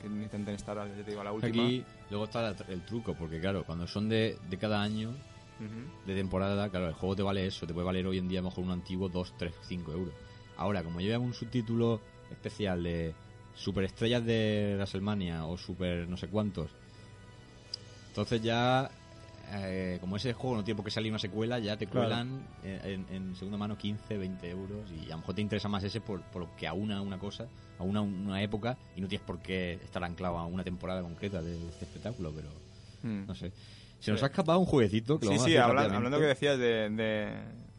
que intenten estar, ya te digo, a la última. Aquí luego está el truco, porque claro, cuando son de, de cada año, De temporada, claro, el juego te vale eso, te puede valer hoy en día a lo mejor un antiguo 2, 3, 5 euros. Ahora, como lleva un subtítulo especial de superestrellas de WrestleMania o super no sé cuántos, entonces ya, eh, como ese juego no tiene por qué salir una secuela, ya te Claro. cuelan en, en segunda mano 15, 20 euros y a lo mejor te interesa más ese por, por lo que aúna una cosa, aúna una época y no tienes por qué estar anclado a una temporada concreta de este espectáculo, pero Mm. no sé. Se nos ha escapado un jueguecito que lo Sí, a sí, hacer habla- rápidamente. hablando que decías de, de,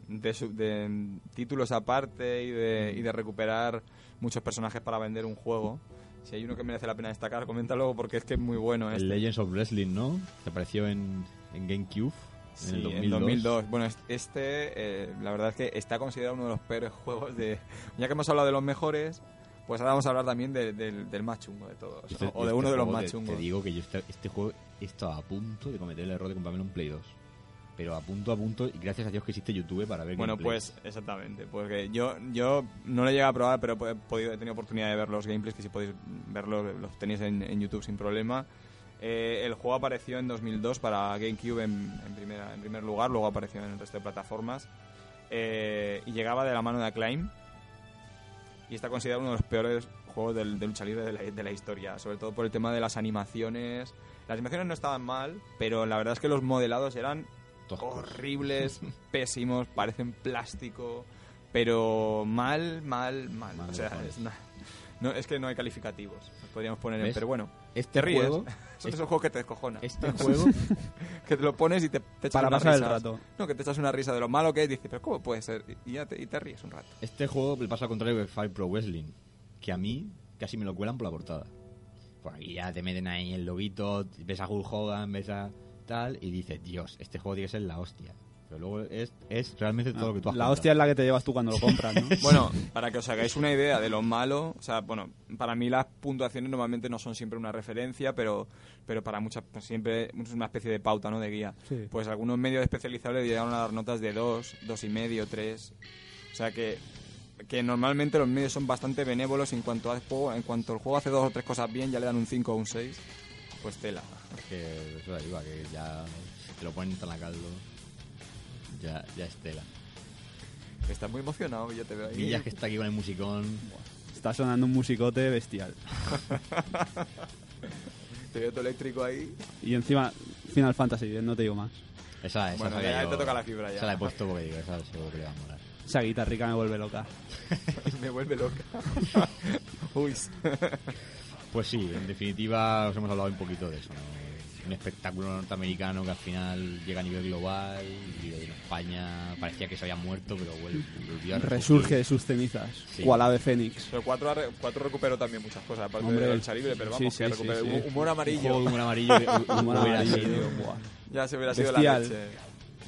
de sub- de títulos aparte y de, y de recuperar muchos personajes para vender un juego. Si hay uno que merece la pena destacar, coméntalo porque es que es muy bueno. El Este. Legends of Wrestling, ¿no? Que apareció en, en GameCube Sí, en el 2002. en 2002. Bueno, es- este, eh, la verdad es que está considerado uno de los peores juegos de... Ya que hemos hablado de los mejores, pues ahora vamos a hablar también de- del- del más chungo de todos. Este- o de este uno de los más te- chungos. Te digo que yo este, este juego estaba a punto de cometer el error de comprarme un Play 2. Pero a punto, a punto, y gracias a Dios que existe YouTube para ver Bueno, gameplays. pues exactamente, porque yo yo no lo he llegado a probar, pero he, podido, he tenido oportunidad de ver los gameplays, que si podéis verlos, los tenéis en, en YouTube sin problema. Eh, el juego apareció en 2002 para GameCube en, en primera, en primer lugar, luego apareció en el resto de plataformas. Eh, y llegaba de la mano de Acclaim. Y está considerado uno de los peores juegos del- de lucha libre de la, de la historia, sobre todo por el tema de las animaciones. Las animaciones no estaban mal, pero la verdad es que los modelados eran Toscos. horribles, pésimos, parecen plástico, pero mal, mal, mal. Mal, o sea, es No, es que no hay calificativos. Nos podríamos poner en... Pero bueno, Este te ríes. juego, Son esos juegos que te descojonan. este juego, que te lo pones y te, te echas Para unas pasar el risas. rato. No, que te echas una risa de lo malo que es. Dices, pero ¿cómo puede ser? Y, ya te, y te ríes un rato. este juego le pasa al contrario que Fire Pro Wrestling, que a mí casi me lo cuelan por la portada. Por aquí ya te meten ahí el lobito, ves a Hulk Hogan, ves a tal, y dices, Dios, este juego tiene que ser la hostia. Pero luego es, es realmente todo lo que tú has La hostia es la que te llevas tú cuando lo compras, ¿no? Bueno, para que os hagáis una idea de lo malo, o sea, bueno, para mí las puntuaciones normalmente no son siempre una referencia, pero, pero para muchas, pues siempre es una especie de pauta, ¿no? De guía. Sí. Pues algunos medios especializados le llegaron a dar notas de 2, dos y medio, 3. O sea que, que normalmente los medios son bastante benévolos en cuanto al juego, en cuanto el juego hace dos o tres cosas bien, ya le dan un 5 o un 6. Pues tela. Que eso que ya te lo ponen tan a caldo. Ya, ya es tela. Estás muy emocionado, yo te veo ahí. Villas que está aquí con el musicón. Está sonando un musicote bestial. Te veo todo eléctrico ahí. Y encima, Final Fantasy, eh, no te digo más. Esa, esa Bueno, ya yo- te toca la fibra ya. Esa la he puesto porque digo, esa seguro que le va a molar. Esa guitarrica me vuelve loca. Me vuelve loca. Uy. Pues sí, en definitiva os hemos hablado un poquito de eso, ¿no? Un espectáculo norteamericano que al final llega a nivel global y en España parecía que se había muerto, pero volvió a Resurge de sus cenizas. Sí. Cual ave fénix. Pero 4 cuatro, cuatro recuperó también muchas cosas, aparte Hombre, de lucha libre, pero vamos, sí, que sí, recuperó sí, sí. humor amarillo. humor amarillo Humor hubiera amarillo. Ya se hubiera sido Bestial. la leche.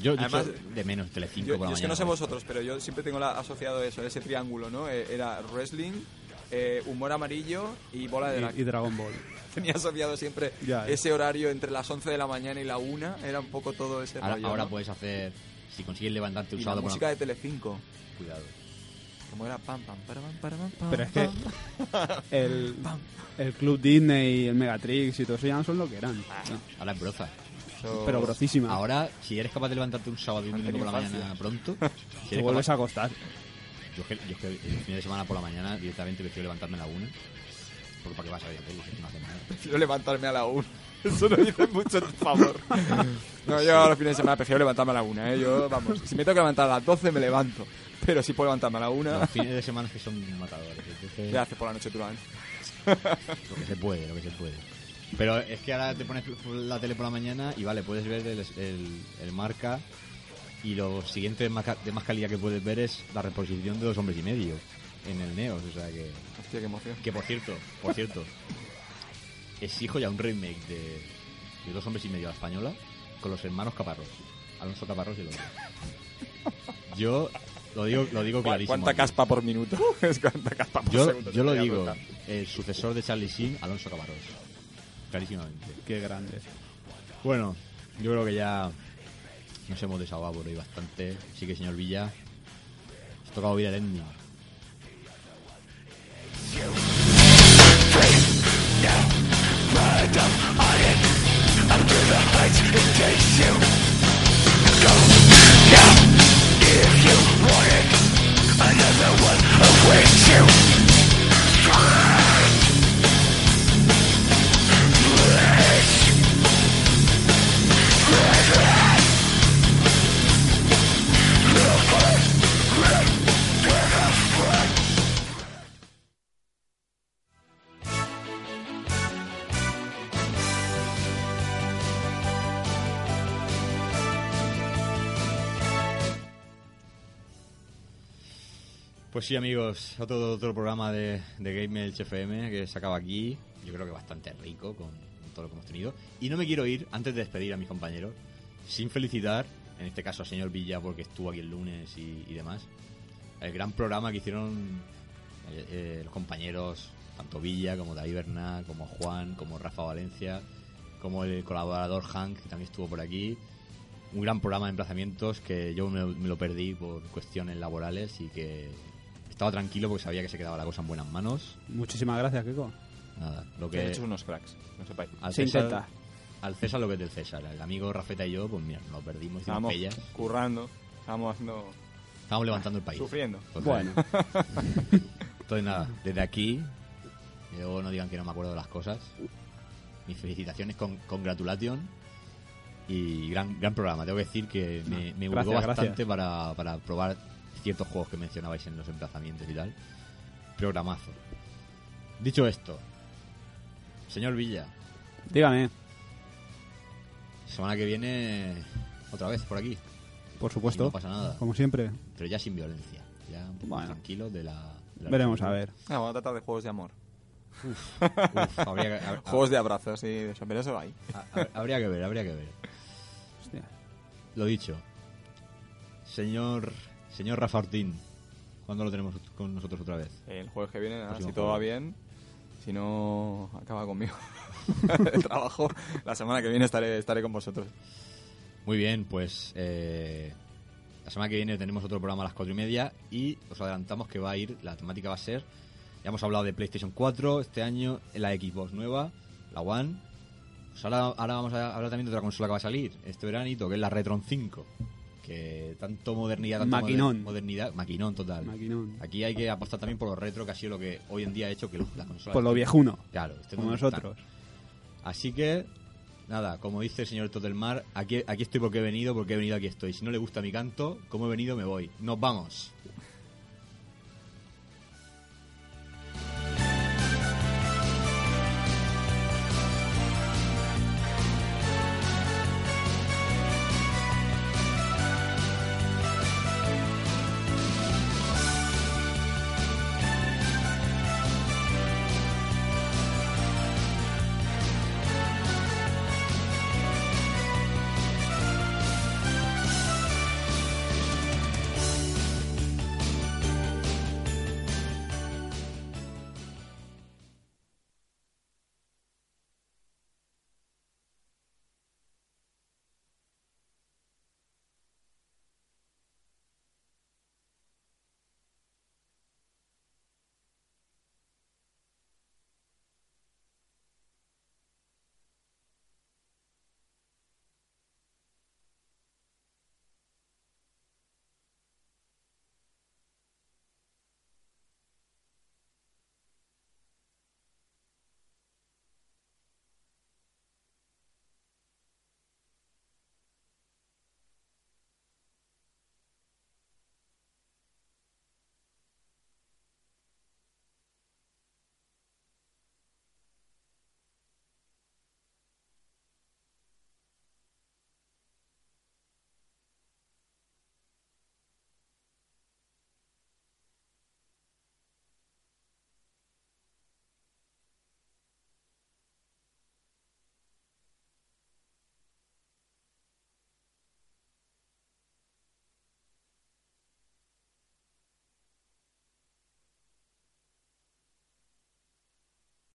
Yo, yo Además, de menos Telecinco Yo, por la yo es que no mañana. sé vosotros, pero yo siempre tengo la- asociado eso, ese triángulo, ¿no? Eh, Era wrestling, eh, humor amarillo y bola de drag. Y, y Dragon Ball. Tenía asociado siempre Ya, ese horario entre las 11 de la mañana y la 1. Era un poco todo ese Ahora, rollo, ahora ¿no? puedes hacer, si consigues levantarte un Y la sábado por música la... de Telecinco. Cuidado. Como era pam, pam, para, pam, para, pam, pam, Pero es que pam. el, el Club Disney, el Megatrix y todo eso ya no son lo que eran. Ah. No. Ahora es broza. Pero grosísima. Ahora, si eres capaz de levantarte un sábado y un domingo por la mañana pronto, si te vuelves capaz- a acostar. Yo es, que, yo es que el fin de semana por la mañana directamente prefiero levantarme a la una. Porque para qué vas a ver la tele, si no hace nada. Prefiero levantarme a la 1. Eso no dice mucho en tu favor. No, yo a los fines de semana prefiero levantarme a la 1, ¿eh? Yo, vamos, si me tengo que levantar a las 12 me levanto. Pero si puedo levantarme a la 1, Los fines de semana que son matadores. entonces, ¿qué haces por la noche tú lo que se puede, lo que se puede. Pero es que ahora te pones la tele por la mañana y vale, puedes ver el, el- el marca y lo siguiente de más, ca- de más calidad que puedes ver es la reposición de dos hombres y medio en el Neos. O sea que, Hostia, qué emoción. que por cierto, por cierto, exijo ya un remake de, de dos hombres y medio a la española con los hermanos Caparrós, Alonso Caparrós y el otro. Yo lo digo, lo digo ¿Cu- clarísimo. ¿Cuánta aquí. caspa por minuto? es cuánta caspa por Yo, segundo. yo lo digo, el sucesor de Charlie Sheen, Alonso Caparrós. Clarísimamente. Qué grande. Bueno, yo creo que ya nos hemos desahogado por hoy bastante. Así que, señor Villa, os toca oír el ending. Pues sí, amigos, otro, otro programa de, de Game FM que se acaba aquí. Yo creo que bastante rico con, con todo lo que hemos tenido. Y no me quiero ir, antes de despedir a mis compañeros, sin felicitar, en este caso al señor Villa porque estuvo aquí el lunes y, y demás, el gran programa que hicieron eh, eh, los compañeros, tanto Villa como David Bernal, como Juan, como Rafa Valencia, como el colaborador Hank, que también estuvo por aquí. Un gran programa de emplazamientos que yo me, me lo perdí por cuestiones laborales y que estaba tranquilo porque sabía que se quedaba la cosa en buenas manos. Muchísimas gracias, Kiko. Nada, lo Que que hecho unos cracks, no sepáis. al Se César, intenta. al César lo que es del César. El amigo Rafeta y yo, pues mira, nos perdimos, Estábamos pellas. currando, estábamos haciendo... Estábamos levantando el país. Sufriendo. Bueno, Entonces nada, desde aquí, y luego no digan que no me acuerdo de las cosas. Mis felicitaciones con congratulation y gran gran programa. Tengo que decir que me, me Gracias, gustó bastante para, para probar ciertos juegos que mencionabais en los emplazamientos y tal. Programazo. Dicho esto, señor Villa, Dígame, semana que viene otra vez por aquí, por supuesto. No pasa nada. Como siempre. pero ya sin violencia, ya un poco Bueno. tranquilo de la... de la- Veremos a ver. Ah, vamos a tratar de juegos de amor. Uf, habría, que- hab- Juegos de abrazos y de eso, pero eso hay. ha- ha- habría que ver, habría que ver. Hostia. Lo dicho, señor, señor Rafa Ortín, ¿cuándo lo tenemos con nosotros otra vez? El jueves que viene, nada, Próximo si todo va bien, si no, acaba conmigo. el trabajo, la semana que viene estaré, estaré con vosotros. Muy bien, pues eh, la semana que viene tenemos otro programa a las cuatro y media y os adelantamos que va a ir, la temática va a ser, ya hemos hablado de PlayStation 4 este año, la Xbox nueva, la One. Pues ahora, ahora vamos a hablar también de otra consola que va a salir este veranito, que es la Retron 5. Que tanto modernidad, tanto Maquinón. moder- modernidad, maquinón total. Maquinón. Aquí hay que apostar también por lo retro, que ha sido lo que hoy en día ha hecho que la consola... Por lo viejuno. Claro, Como nosotros. está. Así que, nada, como dice el señor Totelmar, aquí, aquí estoy porque he venido, porque he venido aquí estoy. Si no le gusta mi canto, como he venido me voy. Nos vamos.